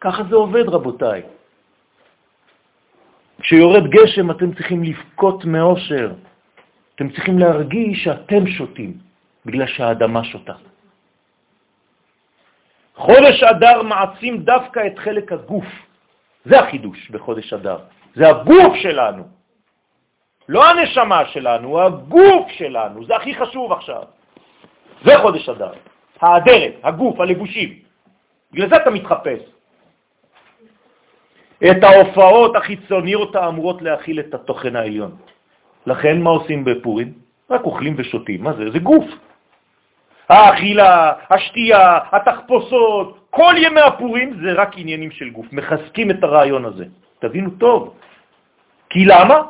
ככה זה עובד, רבותיי. כשיורד גשם אתם צריכים לבכות מאושר. אתם צריכים להרגיש שאתם שותים, בגלל שהאדמה שותה. חודש אדר מעצים דווקא את חלק הגוף. זה החידוש בחודש אדר. זה הגוף שלנו. לא הנשמה שלנו, הגוף שלנו, זה הכי חשוב עכשיו. זה חודש אדר. האדרת, הגוף, הלבושים. בגלל זה אתה מתחפש. את ההופעות החיצוניות האמורות להכיל את התוכן העליון. לכן מה עושים בפורים? רק אוכלים ושותים. מה זה? זה גוף. האכילה, השתייה, התחפושות, כל ימי הפורים זה רק עניינים של גוף. מחזקים את הרעיון הזה. תבינו טוב. כי למה?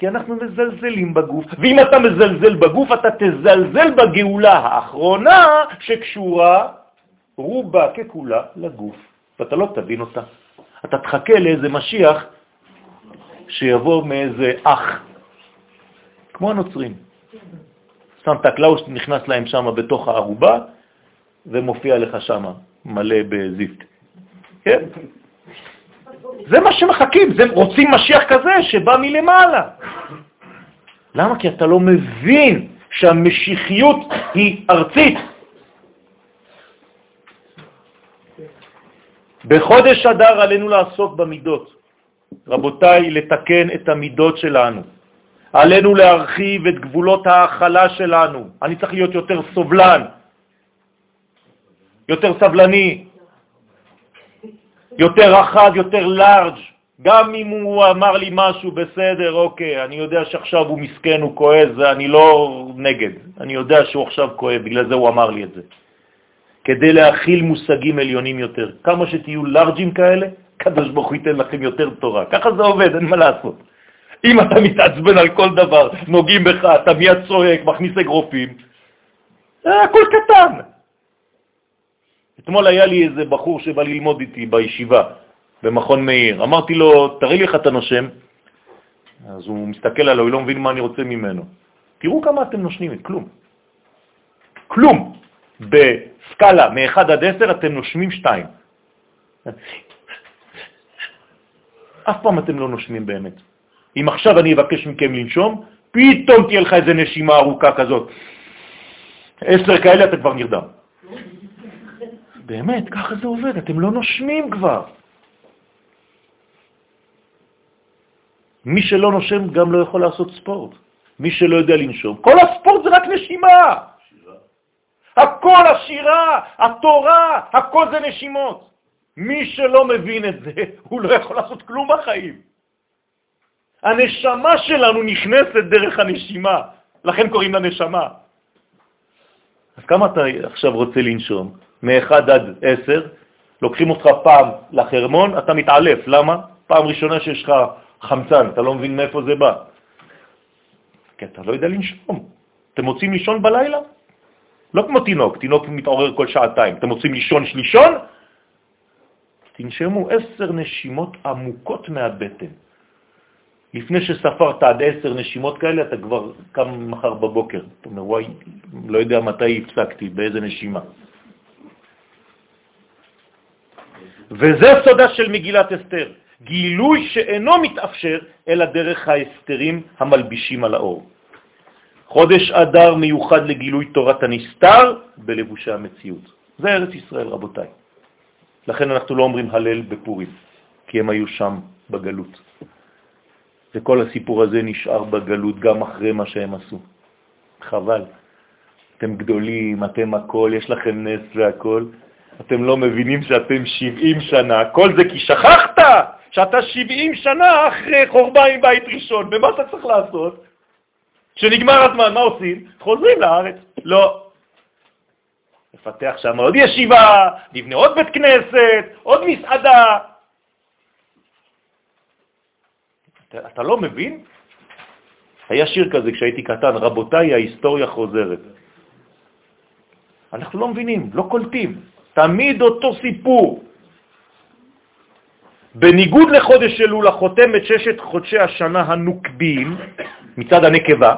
כי אנחנו מזלזלים בגוף, ואם אתה מזלזל בגוף, אתה תזלזל בגאולה האחרונה שקשורה רובה ככולה לגוף, ואתה לא תבין אותה. אתה תחכה לאיזה משיח שיבוא מאיזה אח, כמו הנוצרים. סנטה קלאוס נכנס להם שם בתוך הארובה ומופיע לך שם מלא בזפת. כן? זה מה שמחכים, זה רוצים משיח כזה שבא מלמעלה. למה? כי אתה לא מבין שהמשיחיות היא ארצית. בחודש אדר עלינו לעסוק במידות. רבותיי, לתקן את המידות שלנו. עלינו להרחיב את גבולות ההכלה שלנו. אני צריך להיות יותר סובלן, יותר סבלני, יותר רחב, יותר לארג'. גם אם הוא אמר לי משהו, בסדר, אוקיי, אני יודע שעכשיו הוא מסכן, הוא כועס, אני לא נגד. אני יודע שהוא עכשיו כואב, בגלל זה הוא אמר לי את זה. כדי להכיל מושגים עליונים יותר. כמה שתהיו לארג'ים כאלה, קדוש ברוך הוא ייתן לכם יותר תורה. ככה זה עובד, אין מה לעשות. אם אתה מתעצבן על כל דבר, נוגעים בך, אתה מיד צועק, מכניס אגרופים, זה הכל קטן. אתמול היה לי איזה בחור שבא ללמוד איתי בישיבה, במכון מאיר. אמרתי לו, תראי לי איך אתה נושם. אז הוא מסתכל עליו, הוא לא מבין מה אני רוצה ממנו. תראו כמה אתם נושמים, כלום. כלום. בסקאלה מ-1 עד 10 אתם נושמים 2. אף פעם אתם לא נושמים באמת. אם עכשיו אני אבקש מכם לנשום, פתאום תהיה לך איזה נשימה ארוכה כזאת. עשר כאלה אתה כבר נרדם. באמת, ככה זה עובד, אתם לא נושמים כבר. מי שלא נושם גם לא יכול לעשות ספורט. מי שלא יודע לנשום. כל הספורט זה רק נשימה. הכל השירה, התורה, הכל זה נשימות. מי שלא מבין את זה, הוא לא יכול לעשות כלום בחיים. הנשמה שלנו נכנסת דרך הנשימה, לכן קוראים לה נשמה. אז כמה אתה עכשיו רוצה לנשום? מ-1 עד 10, לוקחים אותך פעם לחרמון, אתה מתעלף. למה? פעם ראשונה שיש לך חמצן, אתה לא מבין מאיפה זה בא. כי אתה לא יודע לנשום. אתם רוצים לישון בלילה? לא כמו תינוק, תינוק מתעורר כל שעתיים. אתם רוצים לישון שלישון? תנשמו עשר נשימות עמוקות מהבטן. לפני שספרת עד עשר נשימות כאלה, אתה כבר קם מחר בבוקר. אתה אומר, וואי, לא יודע מתי הפסקתי, באיזה נשימה. וזה סודה של מגילת אסתר, גילוי שאינו מתאפשר אלא דרך ההסתרים המלבישים על האור. חודש אדר מיוחד לגילוי תורת הנסתר בלבושי המציאות. זה ארץ ישראל, רבותיי. לכן אנחנו לא אומרים הלל בפורים, כי הם היו שם בגלות. וכל הסיפור הזה נשאר בגלות גם אחרי מה שהם עשו. חבל. אתם גדולים, אתם הכל, יש לכם נס והכל. אתם לא מבינים שאתם 70 שנה. כל זה כי שכחת שאתה 70 שנה אחרי חורבן בית ראשון. ומה אתה צריך לעשות? כשנגמר הזמן, מה עושים? חוזרים לארץ. לא. נפתח שם עוד ישיבה, נבנה עוד בית כנסת, עוד מסעדה. אתה, אתה לא מבין? היה שיר כזה כשהייתי קטן, רבותיי, ההיסטוריה חוזרת. אנחנו לא מבינים, לא קולטים. תמיד אותו סיפור. בניגוד לחודש אלול החותם את ששת חודשי השנה הנוקבים מצד הנקבה,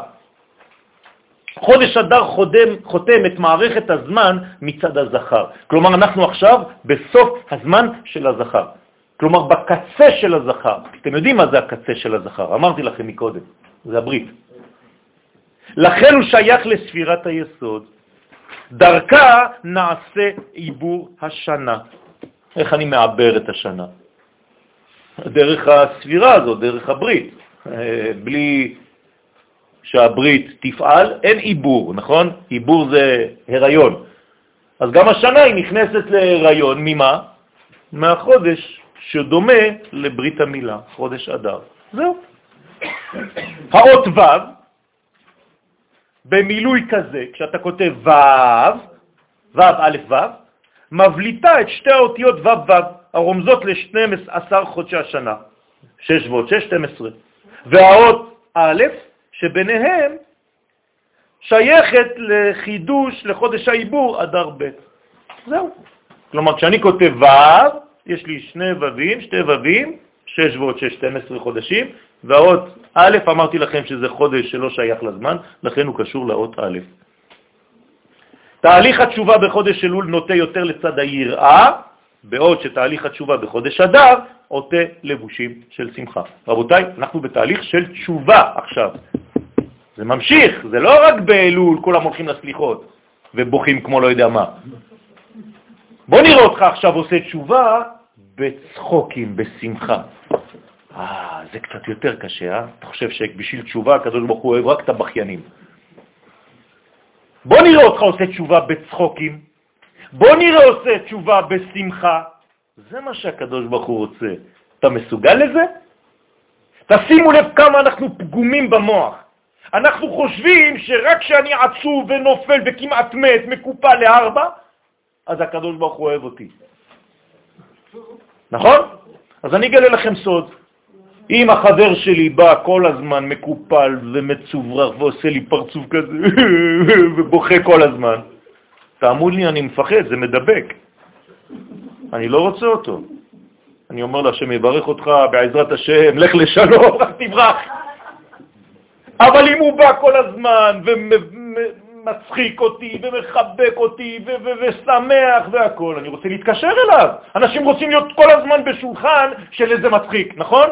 חודש אדר חותם, חותם את מערכת הזמן מצד הזכר. כלומר, אנחנו עכשיו בסוף הזמן של הזכר. כלומר, בקצה של הזכר. אתם יודעים מה זה הקצה של הזכר, אמרתי לכם מקודם, זה הברית. לכן הוא שייך לספירת היסוד. דרכה נעשה עיבור השנה. איך אני מעבר את השנה? דרך הספירה הזאת, דרך הברית. אה, בלי שהברית תפעל, אין עיבור, נכון? עיבור זה הריון. אז גם השנה היא נכנסת להיריון, ממה? מהחודש שדומה לברית המילה, חודש אדר. זהו. האות ו' במילוי כזה, כשאתה כותב ו', ו' א' ו', מבליטה את שתי האותיות ו' ו', הרומזות ל-12 חודשי השנה, 6 ועוד 6, 12. והאות א', שביניהם שייכת לחידוש לחודש העיבור אדר ב'. זהו. כלומר, כשאני כותב ו', יש לי שני ו"ים, שתי ו"ים, 6 ועוד 6, 12 חודשים, והאות א', אמרתי לכם שזה חודש שלא שייך לזמן, לכן הוא קשור לאות א'. תהליך התשובה בחודש אלול נוטה יותר לצד היראה, בעוד שתהליך התשובה בחודש אדר עוטה לבושים של שמחה. רבותיי, אנחנו בתהליך של תשובה עכשיו. זה ממשיך, זה לא רק באלול, כולם הולכים לסליחות ובוכים כמו לא יודע מה. בוא נראה אותך עכשיו עושה תשובה בצחוקים, בשמחה. אה, זה קצת יותר קשה, אה? אתה חושב שבשביל תשובה הקדוש ברוך הוא אוהב רק את הבכיינים. בוא נראה אותך עושה תשובה בצחוקים, בוא נראה עושה תשובה בשמחה. זה מה שהקדוש ברוך הוא רוצה. אתה מסוגל לזה? תשימו לב כמה אנחנו פגומים במוח. אנחנו חושבים שרק כשאני עצוב ונופל וכמעט מת, מקופל לארבע, אז הקדוש ברוך הוא אוהב אותי. נכון? אז אני אגלה לכם סוד. אם החבר שלי בא כל הזמן מקופל ומצוברח ועושה לי פרצוף כזה [laughs] ובוכה כל הזמן, תאמו לי, אני מפחד, זה מדבק. אני לא רוצה אותו. אני אומר לה, השם יברך אותך בעזרת השם, לך לשלום, תברח. אבל אם הוא בא כל הזמן ומצחיק אותי ומחבק אותי ושמח והכל, אני רוצה להתקשר אליו. אנשים רוצים להיות כל הזמן בשולחן של איזה מצחיק, נכון?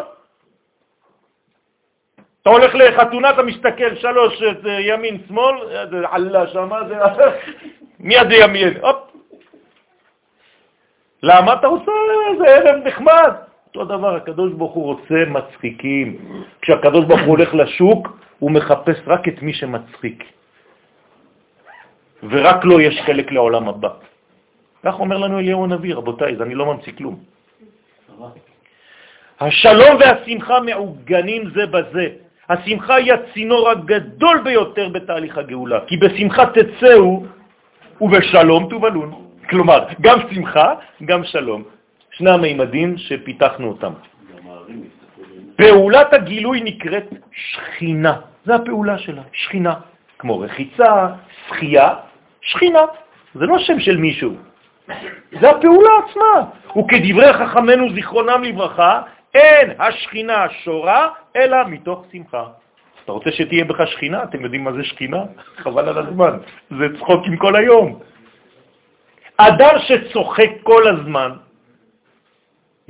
אתה הולך לחתונה, אתה מסתכל שלוש, ימין, שמאל, זה עלה שם, זה... [laughs] מיד ימין, הופ. למה אתה עושה איזה ערב נחמד? אותו דבר, הקדוש ברוך הוא רוצה מצחיקים. כשהקדוש ברוך הוא הולך לשוק, הוא מחפש רק את מי שמצחיק, ורק לו יש חלק לעולם הבא. כך אומר לנו אליהו הנביא, רבותיי, אני לא ממציא כלום. השלום והשמחה מעוגנים זה בזה. השמחה היא הצינור הגדול ביותר בתהליך הגאולה, כי בשמחה תצאו ובשלום תובלון. כלומר, גם שמחה, גם שלום. שני המימדים שפיתחנו אותם. פעולת הגילוי נקראת שכינה, זה הפעולה שלה, שכינה. כמו רחיצה, שחייה, שכינה. זה לא שם של מישהו, זה הפעולה עצמה. וכדברי חכמנו זיכרונם לברכה, אין השכינה שורה, אלא מתוך שמחה. אתה רוצה שתהיה בך שכינה? אתם יודעים מה זה שכינה? [laughs] חבל על הזמן. זה צחוק עם כל היום. אדם שצוחק כל הזמן,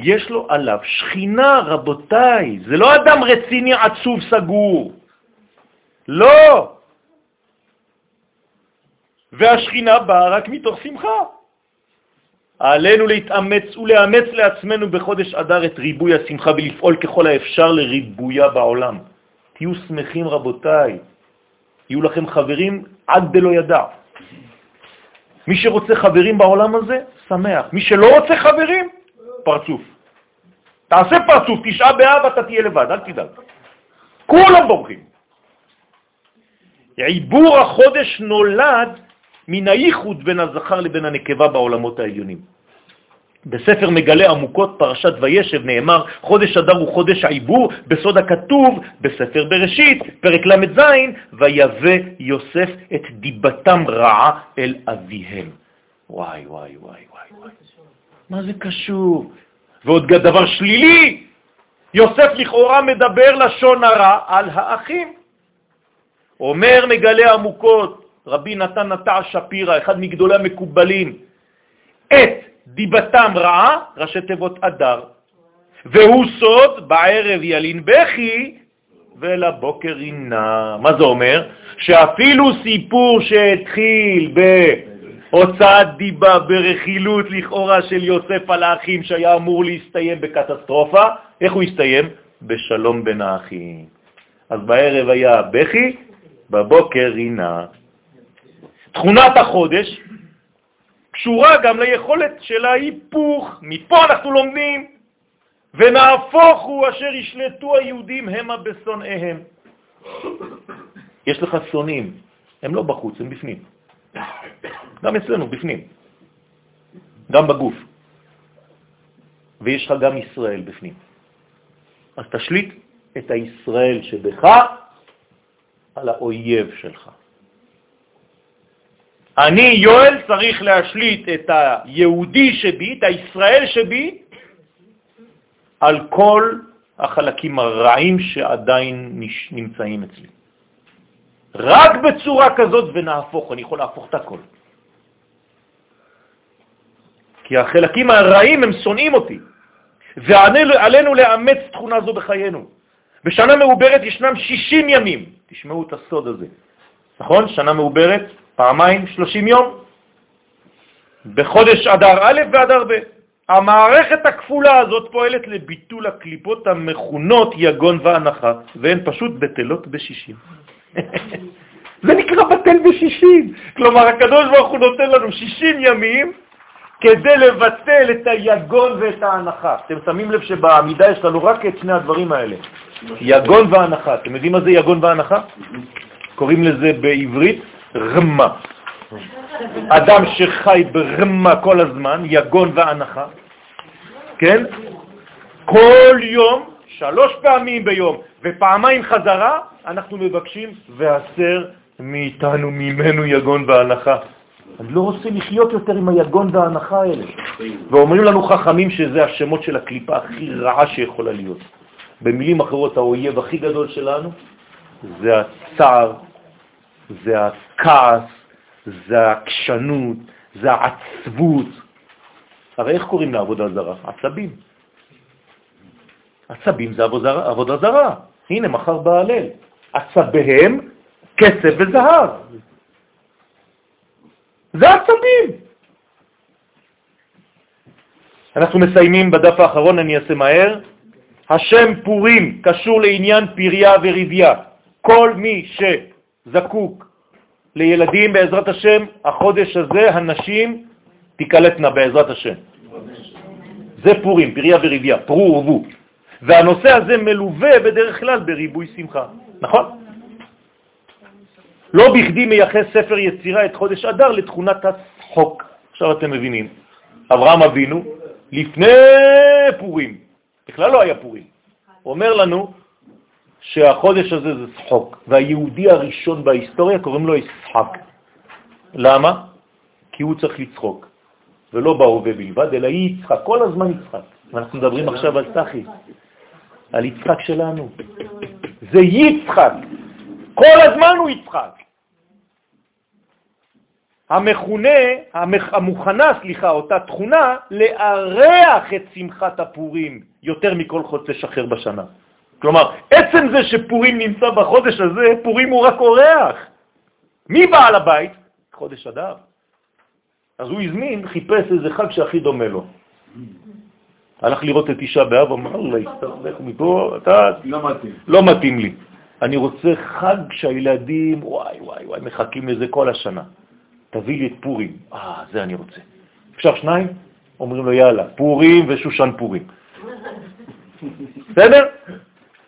יש לו עליו שכינה, רבותיי. זה לא אדם רציני, עצוב, סגור. לא. והשכינה באה רק מתוך שמחה. עלינו להתאמץ ולאמץ לעצמנו בחודש אדר את ריבוי השמחה ולפעול ככל האפשר לריבויה בעולם. תהיו שמחים רבותיי, יהיו לכם חברים עד דלא ידע. מי שרוצה חברים בעולם הזה, שמח. מי שלא רוצה חברים, פרצוף. תעשה פרצוף, תשעה באב אתה תהיה לבד, אל תדאג. כולם בורחים. עיבור החודש נולד מן הייחוד בין הזכר לבין הנקבה בעולמות העליונים. בספר מגלה עמוקות פרשת וישב נאמר חודש אדר הוא חודש העיבור, בסוד הכתוב בספר בראשית, פרק ל"ז, ויבא יוסף את דיבתם רעה אל אביהם. וואי, וואי, וואי. מה זה קשור? ועוד דבר שלילי, יוסף לכאורה מדבר לשון הרע על האחים. אומר מגלה עמוקות, רבי נתן נטע שפירא, אחד מגדולי המקובלים, את דיבתם רעה, ראשי תיבות אדר, והוא סוד, בערב ילין בכי, ולבוקר רינה. מה זה אומר? שאפילו סיפור שהתחיל בהוצאת דיבה, ברכילות לכאורה של יוסף על האחים, שהיה אמור להסתיים בקטסטרופה, איך הוא הסתיים? בשלום בין האחים. אז בערב היה בכי, בבוקר רינה. תכונת החודש קשורה גם ליכולת של ההיפוך. מפה אנחנו לומדים, ונהפוך הוא אשר ישלטו היהודים המה בשונאיהם. יש לך שונאים, הם לא בחוץ, הם בפנים. גם אצלנו, בפנים. גם בגוף. ויש לך גם ישראל בפנים. אז תשליט את הישראל שבך על האויב שלך. אני, יואל, צריך להשליט את היהודי שבי, את הישראל שבי, על כל החלקים הרעים שעדיין נמצאים אצלי. רק בצורה כזאת ונהפוך, אני יכול להפוך את הכל. כי החלקים הרעים הם שונאים אותי, ועלינו לאמץ תכונה זו בחיינו. בשנה מעוברת ישנם 60 ימים, תשמעו את הסוד הזה, נכון? שנה מעוברת פעמיים 30 יום, בחודש אדר א' ואדר ב'. המערכת הכפולה הזאת פועלת לביטול הקליפות המכונות יגון והנחה, והן פשוט בטלות בשישים. [laughs] זה נקרא בטל בשישים. כלומר, הקדוש ברוך הוא נותן לנו 60 ימים כדי לבטל את היגון ואת ההנחה. אתם שמים לב שבעמידה יש לנו רק את שני הדברים האלה, יגון והנחה. אתם יודעים מה זה יגון והנחה? קוראים לזה בעברית רמה. אדם שחי ברמה כל הזמן, יגון והנחה, כן? כל יום, שלוש פעמים ביום ופעמיים חזרה, אנחנו מבקשים והסר מאיתנו, ממנו יגון והנחה. אני לא רוצה לחיות יותר עם היגון וההנחה האלה. ואומרים לנו חכמים שזה השמות של הקליפה הכי רעה שיכולה להיות. במילים אחרות, האויב הכי גדול שלנו זה הצער, זה הכעס, זה העקשנות, זה העצבות. הרי איך קוראים לעבודה זרה? עצבים. עצבים זה עבודה, עבודה זרה. הנה, מחר בהלל. עצביהם כסף וזהב. זה עצבים. אנחנו מסיימים בדף האחרון, אני אעשה מהר. השם פורים קשור לעניין פריה וריביה. כל מי שזקוק לילדים בעזרת השם, החודש הזה הנשים תיקלטנה בעזרת השם. זה פורים, פריה וריביה, פרו ורבו. והנושא הזה מלווה בדרך כלל בריבוי שמחה, נכון? לא בכדי מייחס ספר יצירה את חודש אדר לתכונת הצחוק. עכשיו אתם מבינים, אברהם אבינו, לפני פורים, בכלל לא היה פורים, אומר לנו שהחודש הזה זה צחוק, והיהודי הראשון בהיסטוריה קוראים לו יצחק. למה? כי הוא צריך לצחוק, ולא בהווה בלבד, אלא יצחק, כל הזמן יצחק. ואנחנו מדברים עכשיו על צחי, על יצחק שלנו. זה יצחק, כל הזמן הוא יצחק. המכונה, המוכנה, סליחה, אותה תכונה, לארח את שמחת הפורים יותר מכל חודש אחר בשנה. כלומר, עצם זה שפורים נמצא בחודש הזה, פורים הוא רק אורח. מי בעל הבית? חודש אדר. אז הוא הזמין, חיפש איזה חג שהכי דומה לו. הלך לראות את אישה באב, אמר לה, הסתרלך מפה, אתה... לא מתאים. לא מתאים לי. אני רוצה חג שהילדים, וואי, וואי, וואי, מחכים לזה כל השנה. תביא לי את פורים. אה, זה אני רוצה. אפשר שניים? אומרים לו, יאללה, פורים ושושן פורים. בסדר?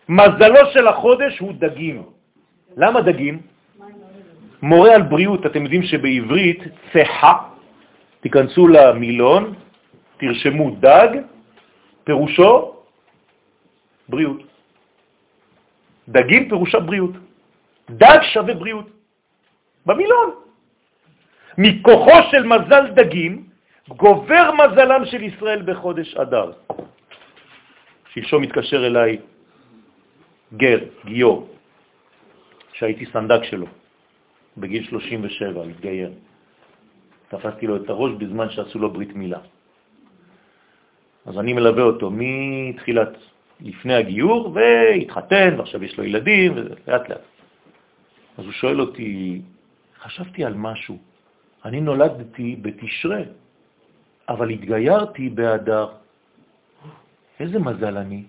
מזלו של החודש הוא דגים. למה דגים? מורה על בריאות, אתם יודעים שבעברית צחה, תיכנסו למילון, תרשמו דג, פירושו בריאות. דגים פירושה בריאות. דג שווה בריאות. במילון. מכוחו של מזל דגים גובר מזלם של ישראל בחודש אדר. שלשום מתקשר אליי גר, גיור, שהייתי סנדק שלו, בגיל 37, התגייר. תפסתי לו את הראש בזמן שעשו לו ברית מילה. אז אני מלווה אותו מתחילת, לפני הגיור, והתחתן, ועכשיו יש לו ילדים, ולאט לאט. אז הוא שואל אותי, חשבתי על משהו. אני נולדתי בתשרה, אבל התגיירתי באדר. איזה מזל אני.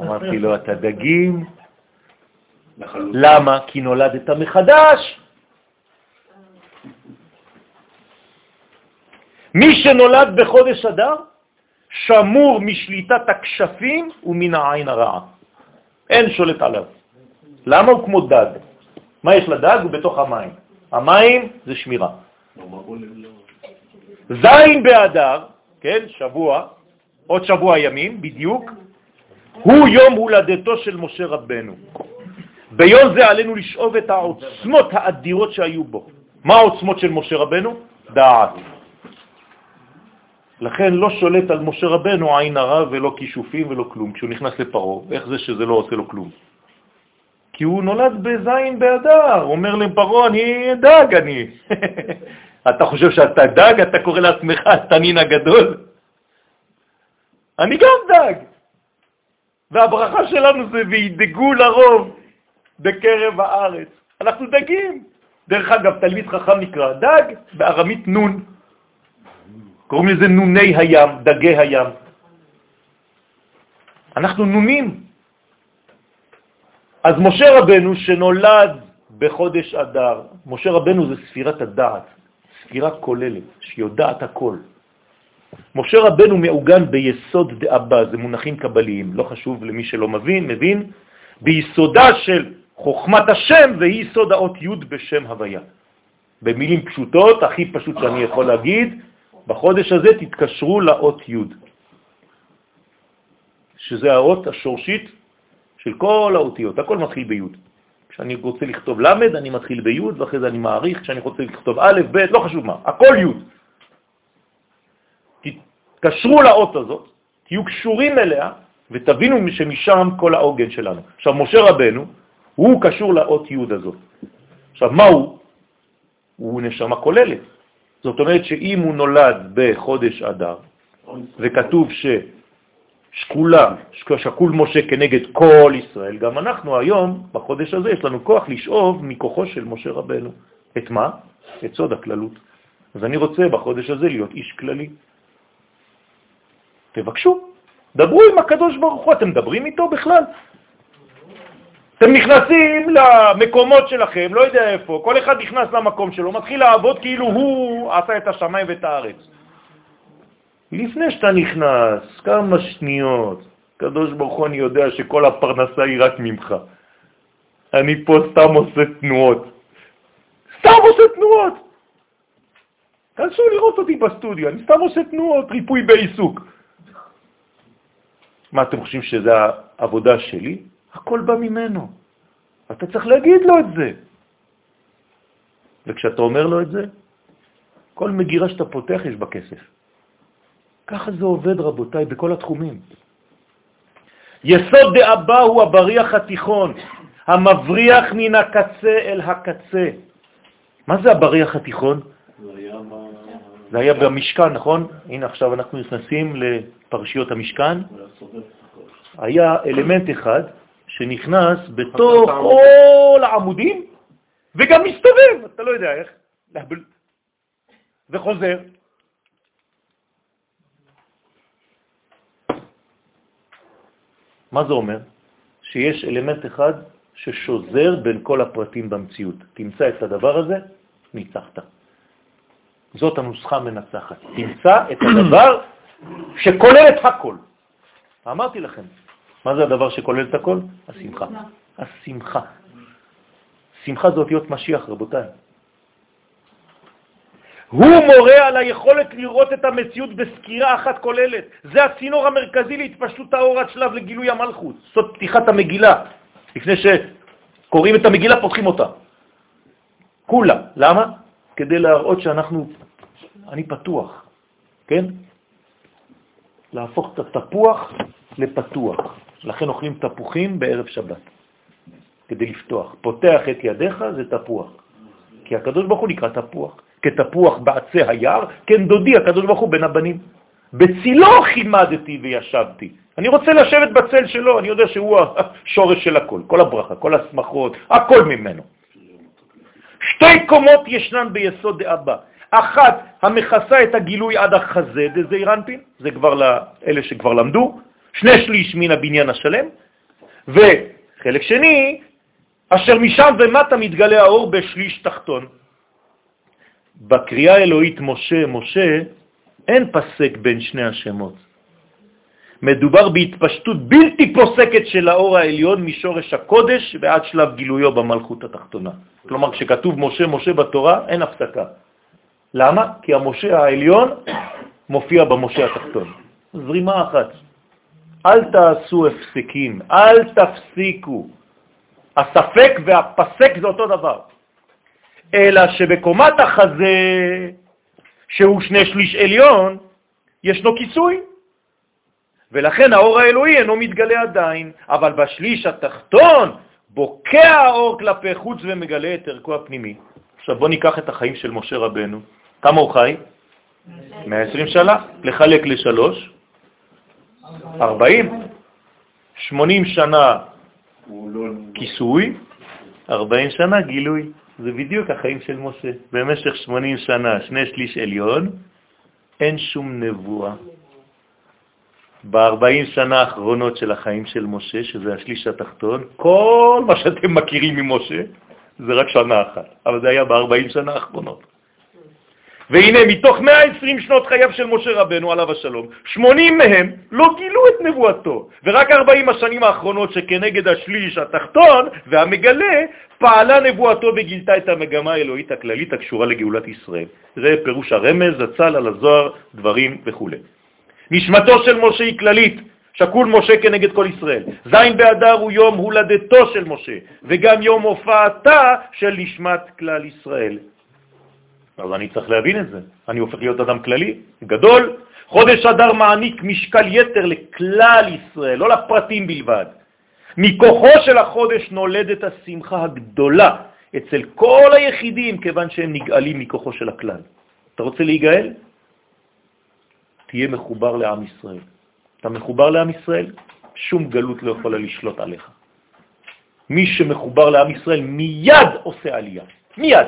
אמרתי לו, אתה דגים. למה? כי נולדת מחדש. מי שנולד בחודש אדר שמור משליטת הכשפים ומן העין הרעה. אין שולט עליו. למה הוא כמו דג? מה יש לדג? הוא בתוך המים. המים זה שמירה. זין באדר, כן, שבוע, עוד שבוע ימים בדיוק, הוא יום הולדתו של משה רבנו. ביום זה עלינו לשאוב את העוצמות האדירות שהיו בו. מה העוצמות של משה רבנו? דעת. לכן לא שולט על משה רבנו עין הרע ולא כישופים ולא כלום. כשהוא נכנס לפרו, איך זה שזה לא עושה לו כלום? כי הוא נולד בזין באדר, אומר לפרו, אני דג, אני. [laughs] אתה חושב שאתה דג? אתה קורא לעצמך התנין הגדול? אני גם דג. והברכה שלנו זה וידגו לרוב בקרב הארץ. אנחנו דגים. דרך אגב, תלמיד חכם נקרא דג, בארמית נון. קוראים לזה נוני הים, דגי הים. אנחנו נונים. אז משה רבנו שנולד בחודש אדר, משה רבנו זה ספירת הדעת, ספירה כוללת, שיודעת הכל. משה רבנו מעוגן ביסוד דאבא, זה מונחים קבליים, לא חשוב למי שלא מבין, מבין, ביסודה של חוכמת השם והיא יסוד האות י' בשם הוויה. במילים פשוטות, הכי פשוט שאני יכול להגיד, בחודש הזה תתקשרו לאות י', שזה האות השורשית של כל האותיות, הכל מתחיל בי'. כשאני רוצה לכתוב ל', אני מתחיל בי', ואחרי זה אני מעריך, כשאני רוצה לכתוב א', ב', לא חשוב מה, הכל י'. תתקשרו לאות הזאת, תהיו קשורים אליה, ותבינו שמשם כל העוגן שלנו. עכשיו, משה רבנו, הוא קשור לאות י' הזאת. עכשיו, מה הוא? הוא נשמה כוללת. זאת אומרת שאם הוא נולד בחודש אדר, וכתוב ששקולה, שקול משה כנגד כל ישראל, גם אנחנו היום, בחודש הזה, יש לנו כוח לשאוב מכוחו של משה רבנו. את מה? את סוד הכללות. אז אני רוצה בחודש הזה להיות איש כללי. תבקשו, דברו עם הקדוש ברוך הוא, אתם מדברים איתו בכלל? אתם נכנסים למקומות שלכם, לא יודע איפה, כל אחד נכנס למקום שלו, מתחיל לעבוד כאילו הוא עשה את השמיים ואת הארץ. לפני שאתה נכנס, כמה שניות, קדוש ברוך הוא, אני יודע שכל הפרנסה היא רק ממך. אני פה סתם עושה תנועות. סתם עושה תנועות. תנסו לראות אותי בסטודיו, אני סתם עושה תנועות, ריפוי בעיסוק. מה, אתם חושבים שזה העבודה שלי? הכל בא ממנו. אתה צריך להגיד לו את זה. וכשאתה אומר לו את זה, כל מגירה שאתה פותח יש בה כסף. ככה זה עובד, רבותיי, בכל התחומים. יסוד דאבא הוא הבריח התיכון, המבריח מן הקצה אל הקצה. מה זה הבריח התיכון? זה היה במשכן, נכון? הנה עכשיו אנחנו נכנסים לפרשיות המשכן. היה אלמנט אחד שנכנס בתוך כל העמודים וגם מסתובב, אתה לא יודע איך, וחוזר. מה זה אומר? שיש אלמנט אחד ששוזר בין כל הפרטים במציאות. תמצא את הדבר הזה, ניצחת. זאת הנוסחה המנצחת. תמצא את הדבר [clears throat] שכולל את הכל. אמרתי לכם, מה זה הדבר שכולל את הכל? השמחה. השמחה. שמחה זה אותיות משיח, רבותיי. הוא מורה על היכולת לראות את המציאות בסקירה אחת כוללת. זה הצינור המרכזי להתפשטות האור עד שלב לגילוי המלכות. זאת פתיחת המגילה. לפני שקוראים את המגילה, פותחים אותה. כולה. למה? כדי להראות שאנחנו, אני פתוח, כן? להפוך את התפוח לפתוח. לכן אוכלים תפוחים בערב שבת, כדי לפתוח. פותח את ידיך זה תפוח, כי הקדוש ברוך הוא נקרא תפוח. כתפוח בעצי היער, כן דודי הקדוש ברוך הוא בין הבנים. בצילו חימדתי וישבתי. אני רוצה לשבת בצל שלו, אני יודע שהוא השורש של הכל, כל הברכה, כל הסמכות, הכל ממנו. שתי קומות ישנן ביסוד דאבא. אחת המכסה את הגילוי עד החזה דזעיר אנפין, זה כבר לאלה שכבר למדו, שני שליש מן הבניין השלם, וחלק שני, אשר משם ומטה מתגלה האור בשליש תחתון. בקריאה האלוהית משה, משה, אין פסק בין שני השמות. מדובר בהתפשטות בלתי פוסקת של האור העליון משורש הקודש ועד שלב גילויו במלכות התחתונה. כלומר, כשכתוב משה, משה בתורה, אין הפסקה. למה? כי המשה העליון מופיע במשה התחתון. זרימה אחת. אל תעשו הפסקים, אל תפסיקו. הספק והפסק זה אותו דבר. אלא שבקומת החזה, שהוא שני שליש עליון, ישנו כיסוי. ולכן האור האלוהי אינו מתגלה עדיין, אבל בשליש התחתון בוקע האור כלפי חוץ ומגלה את ערכו הפנימי. עכשיו בוא ניקח את החיים של משה רבנו. כמה הוא חי? 120 שנה. לחלק לשלוש, 40. 80 שנה כיסוי, 40 שנה גילוי. זה בדיוק החיים של משה. במשך 80 שנה, שני שליש עליון, אין שום נבואה. ב-40 שנה האחרונות של החיים של משה, שזה השליש התחתון, כל מה שאתם מכירים ממשה זה רק שנה אחת, אבל זה היה ב-40 שנה האחרונות. והנה, מתוך 120 שנות חייו של משה רבנו, עליו השלום, 80 מהם לא גילו את נבואתו, ורק 40 השנים האחרונות שכנגד השליש התחתון והמגלה, פעלה נבואתו וגילתה את המגמה האלוהית הכללית הקשורה לגאולת ישראל. זה פירוש הרמז, הצל על הזוהר, דברים וכו'. נשמתו של משה היא כללית, שקול משה כנגד כל ישראל. זין באדר הוא יום הולדתו של משה, וגם יום הופעתה של נשמת כלל ישראל. אז אני צריך להבין את זה. אני הופך להיות אדם כללי, גדול. חודש אדר מעניק משקל יתר לכלל ישראל, לא לפרטים בלבד. מכוחו של החודש נולדת השמחה הגדולה אצל כל היחידים, כיוון שהם נגאלים מכוחו של הכלל. אתה רוצה להיגאל? תהיה מחובר לעם ישראל. אתה מחובר לעם ישראל, שום גלות לא יכולה לשלוט עליך. מי שמחובר לעם ישראל מיד עושה עלייה, מיד.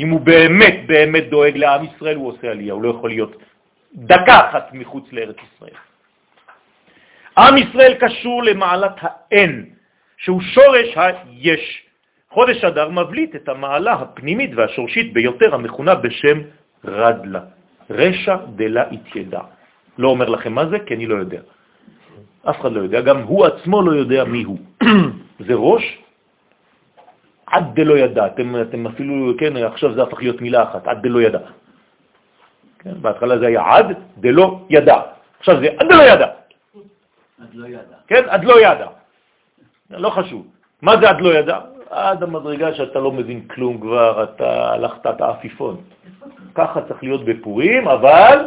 אם הוא באמת באמת דואג לעם ישראל, הוא עושה עלייה, הוא לא יכול להיות דקה אחת מחוץ לארץ ישראל. עם ישראל קשור למעלת האין שהוא שורש היש. חודש אדר מבליט את המעלה הפנימית והשורשית ביותר המכונה בשם רדלה, רשע דלה התיידע. לא אומר לכם מה זה, כי אני לא יודע. אף אחד לא יודע, גם הוא עצמו לא יודע מי הוא. [clears throat] זה ראש עד דלא ידע. אתם, אתם אפילו, כן, עכשיו זה הפך להיות מילה אחת, עד דלא ידע. כן, בהתחלה זה היה עד דלא ידע. עכשיו זה עד דלא ידע. עד לא ידע. כן, עד לא ידע. לא חשוב. מה זה עד לא ידע? עד המדרגה שאתה לא מבין כלום כבר, אתה הלכת את האפיפון. ככה צריך להיות בפורים, אבל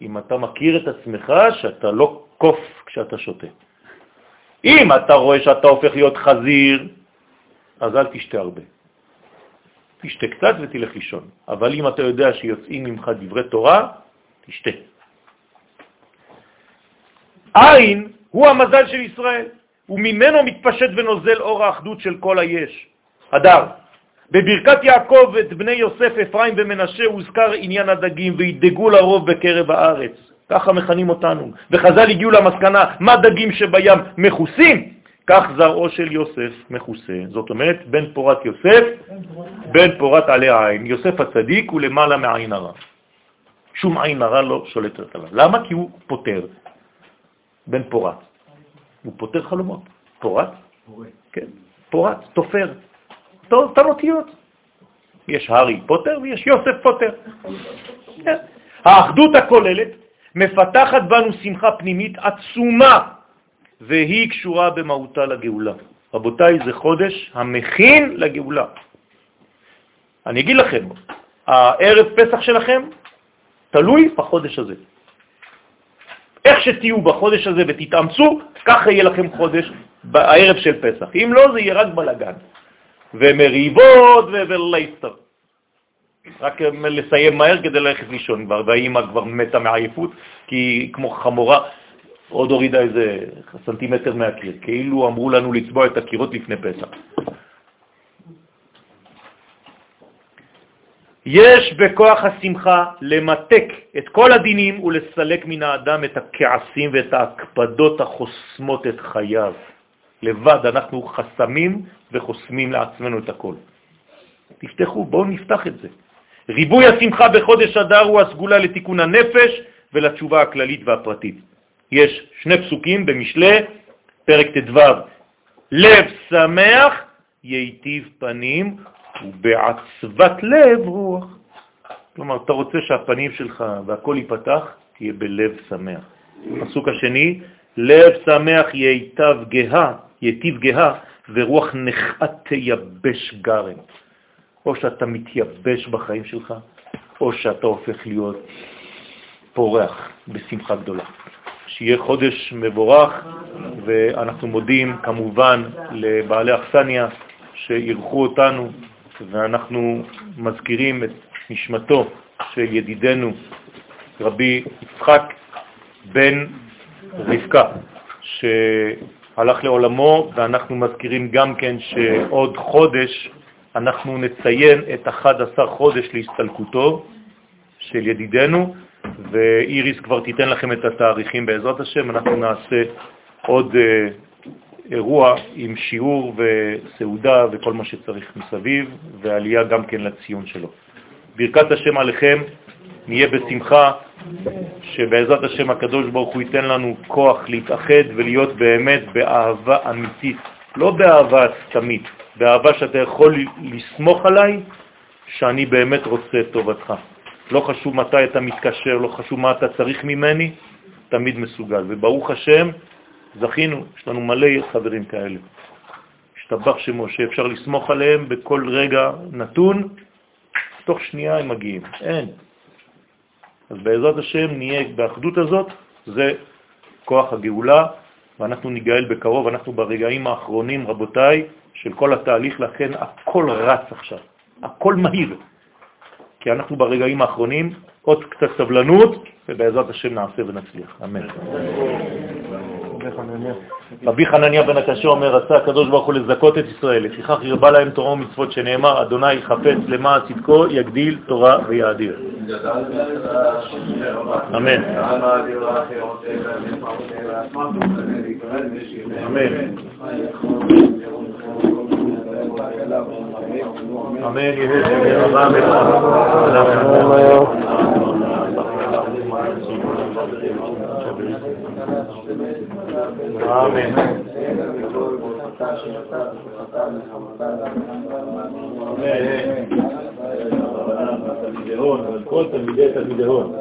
אם אתה מכיר את עצמך שאתה לא קוף כשאתה שותה. אם אתה רואה שאתה הופך להיות חזיר, אז אל תשתה הרבה. תשתה קצת ותלך לישון. אבל אם אתה יודע שיוצאים ממך דברי תורה, תשתה. עין הוא המזל של ישראל, וממנו מתפשט ונוזל אור האחדות של כל היש. הדר. בברכת יעקב את בני יוסף, אפרים ומנשה הוזכר עניין הדגים, וידגו לרוב בקרב הארץ. ככה מכנים אותנו. וחז"ל הגיעו למסקנה, מה דגים שבים מכוסים? כך זרעו של יוסף מכוסה. זאת אומרת, בן פורת יוסף, בן פורת עלי העין. יוסף הצדיק הוא למעלה מעין הרע. שום עין הרע לא שולטת עליו. למה? כי הוא פותר. בן פורת. הוא פותר חלומות. פורת? כן, פורת, תופר. אותן אותיות. יש הארי פוטר ויש יוסף פוטר. כן. האחדות הכוללת מפתחת בנו שמחה פנימית עצומה, והיא קשורה במהותה לגאולה. רבותיי, זה חודש המכין לגאולה. אני אגיד לכם, הערב פסח שלכם תלוי בחודש הזה. איך שתהיו בחודש הזה ותתאמצו, ככה יהיה לכם חודש בערב של פסח. אם לא, זה יהיה רק בלגן. ומריבות ולייסטר. רק לסיים מהר כדי ללכת לישון כבר, והאימא כבר מתה מעייפות, כי היא כמו חמורה עוד הורידה איזה סנטימטר מהקיר, כאילו אמרו לנו לצבוע את הקירות לפני פסח. יש בכוח השמחה למתק את כל הדינים ולסלק מן האדם את הכעסים ואת ההקפדות החוסמות את חייו. לבד אנחנו חסמים וחוסמים לעצמנו את הכל. תפתחו, בואו נפתח את זה. ריבוי השמחה בחודש אדר הוא הסגולה לתיקון הנפש ולתשובה הכללית והפרטית. יש שני פסוקים במשלי, פרק ט"ו, לב שמח ייטיב פנים ובעצבת לב רוח. כלומר, אתה רוצה שהפנים שלך והכל ייפתח, תהיה בלב שמח. הפסוק השני, לב שמח ייטיב גאה, ייטיב גאה ורוח נחת תייבש גרם. או שאתה מתייבש בחיים שלך, או שאתה הופך להיות פורח בשמחה גדולה. שיהיה חודש מבורך, ואנחנו מודים כמובן לבעלי אכסניה שאירחו אותנו, ואנחנו מזכירים את נשמתו של ידידנו רבי יצחק בן רבקה, שהלך לעולמו, ואנחנו מזכירים גם כן שעוד חודש אנחנו נציין את 11 חודש להסתלקותו של ידידנו, ואיריס כבר תיתן לכם את התאריכים בעזרת השם. אנחנו נעשה עוד אה, אירוע עם שיעור וסעודה וכל מה שצריך מסביב, ועלייה גם כן לציון שלו. ברכת השם עליכם, נהיה בשמחה, שבעזרת השם הקדוש ברוך הוא ייתן לנו כוח להתאחד ולהיות באמת באהבה אמיתית, לא באהבה סתמית, באהבה שאתה יכול לסמוך עליי, שאני באמת רוצה את טובתך. לא חשוב מתי אתה מתקשר, לא חשוב מה אתה צריך ממני, תמיד מסוגל. וברוך השם, זכינו, יש לנו מלא חברים כאלה. השתבח שמו, שאפשר לסמוך עליהם בכל רגע נתון, תוך שנייה הם מגיעים. אין. אז בעזרת השם נהיה באחדות הזאת, זה כוח הגאולה, ואנחנו ניגאל בקרוב, אנחנו ברגעים האחרונים, רבותיי, של כל התהליך, לכן הכל רץ עכשיו, הכל מהיר. כי אנחנו ברגעים האחרונים, עוד קצת סבלנות, ובעזרת השם נעשה ונצליח. אמן. רבי חנניה בן הקשה אומר, רצה הקדוש ברוך הוא לזכות את ישראל, לפיכך הרבה להם תורה ומצוות שנאמר, אדוני חפץ למען צדקו, יגדיל תורה ויאדיר. אמן. אמן. אמן יהי רבה אמן. כל תלמידי תלמידי הון.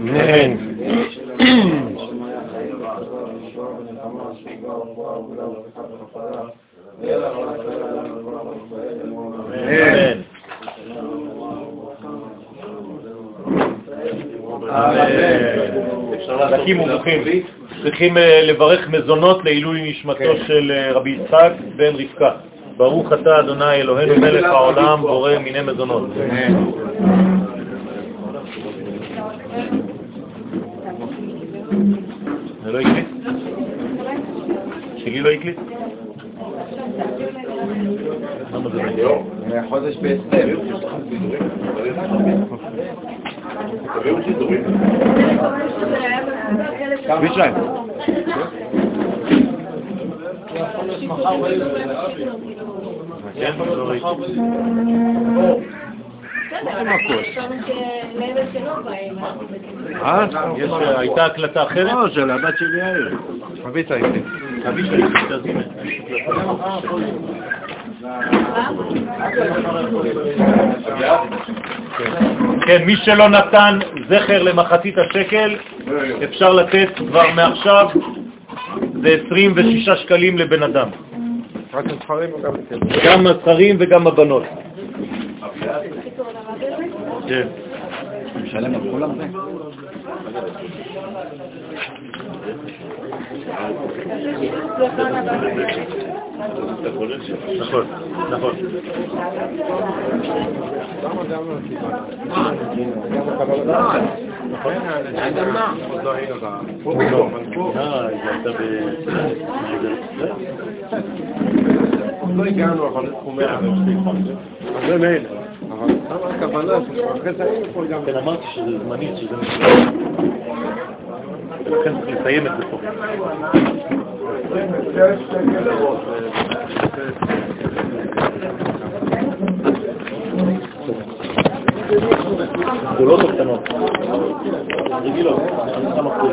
אמן. חזקים ומוחים. צריכים אה, לברך מזונות לעילוי נשמתו כן. של אה, רבי יצחק בן רבקה. ברוך אתה אדוני אלוהינו מלך העולם בורא מיני מזונות. זה לא הקליט? שלי לא הקליט? למה זה לא? חודש בהסתר. הייתה הקלטה אחרת? לא, של הבת שלי יאיר. אביתה איתי. אביתה איתי, כן, מי שלא נתן זכר למחצית השקל, אפשר לתת כבר מעכשיו, זה 26 שקלים לבן אדם. גם הזכרים וגם הבנות. כן. משלם על כולם זה? נכון, נכון. לא הגענו, אבל תחומי זה מילא. אבל הכוונה שאחרי זה היינו פה גם... כן, אמרתי שזה זמנית, שזה ולכן צריך לסיים את זה פה. גדולות או קטנות? רגילות, אני שם אחוז.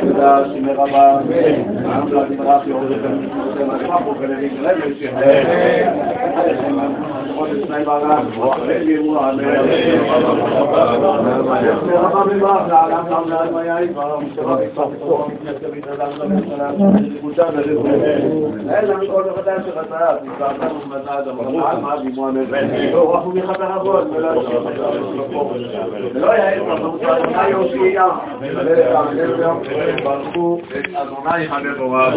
תודה, שימי רבה, העם למזרח יורד את המחפו ולריק רמש, חודש שני ברק, רבה מברך, לעולם גם לעם היה כבר, אלא מכל מחדש שחטאת, נזעתם ומדעת המחדש, מה בימו המבן, לא רחו מחבר אבות, ולא יעץ, אבל יושיע, ברכו את אדוני הנבואה.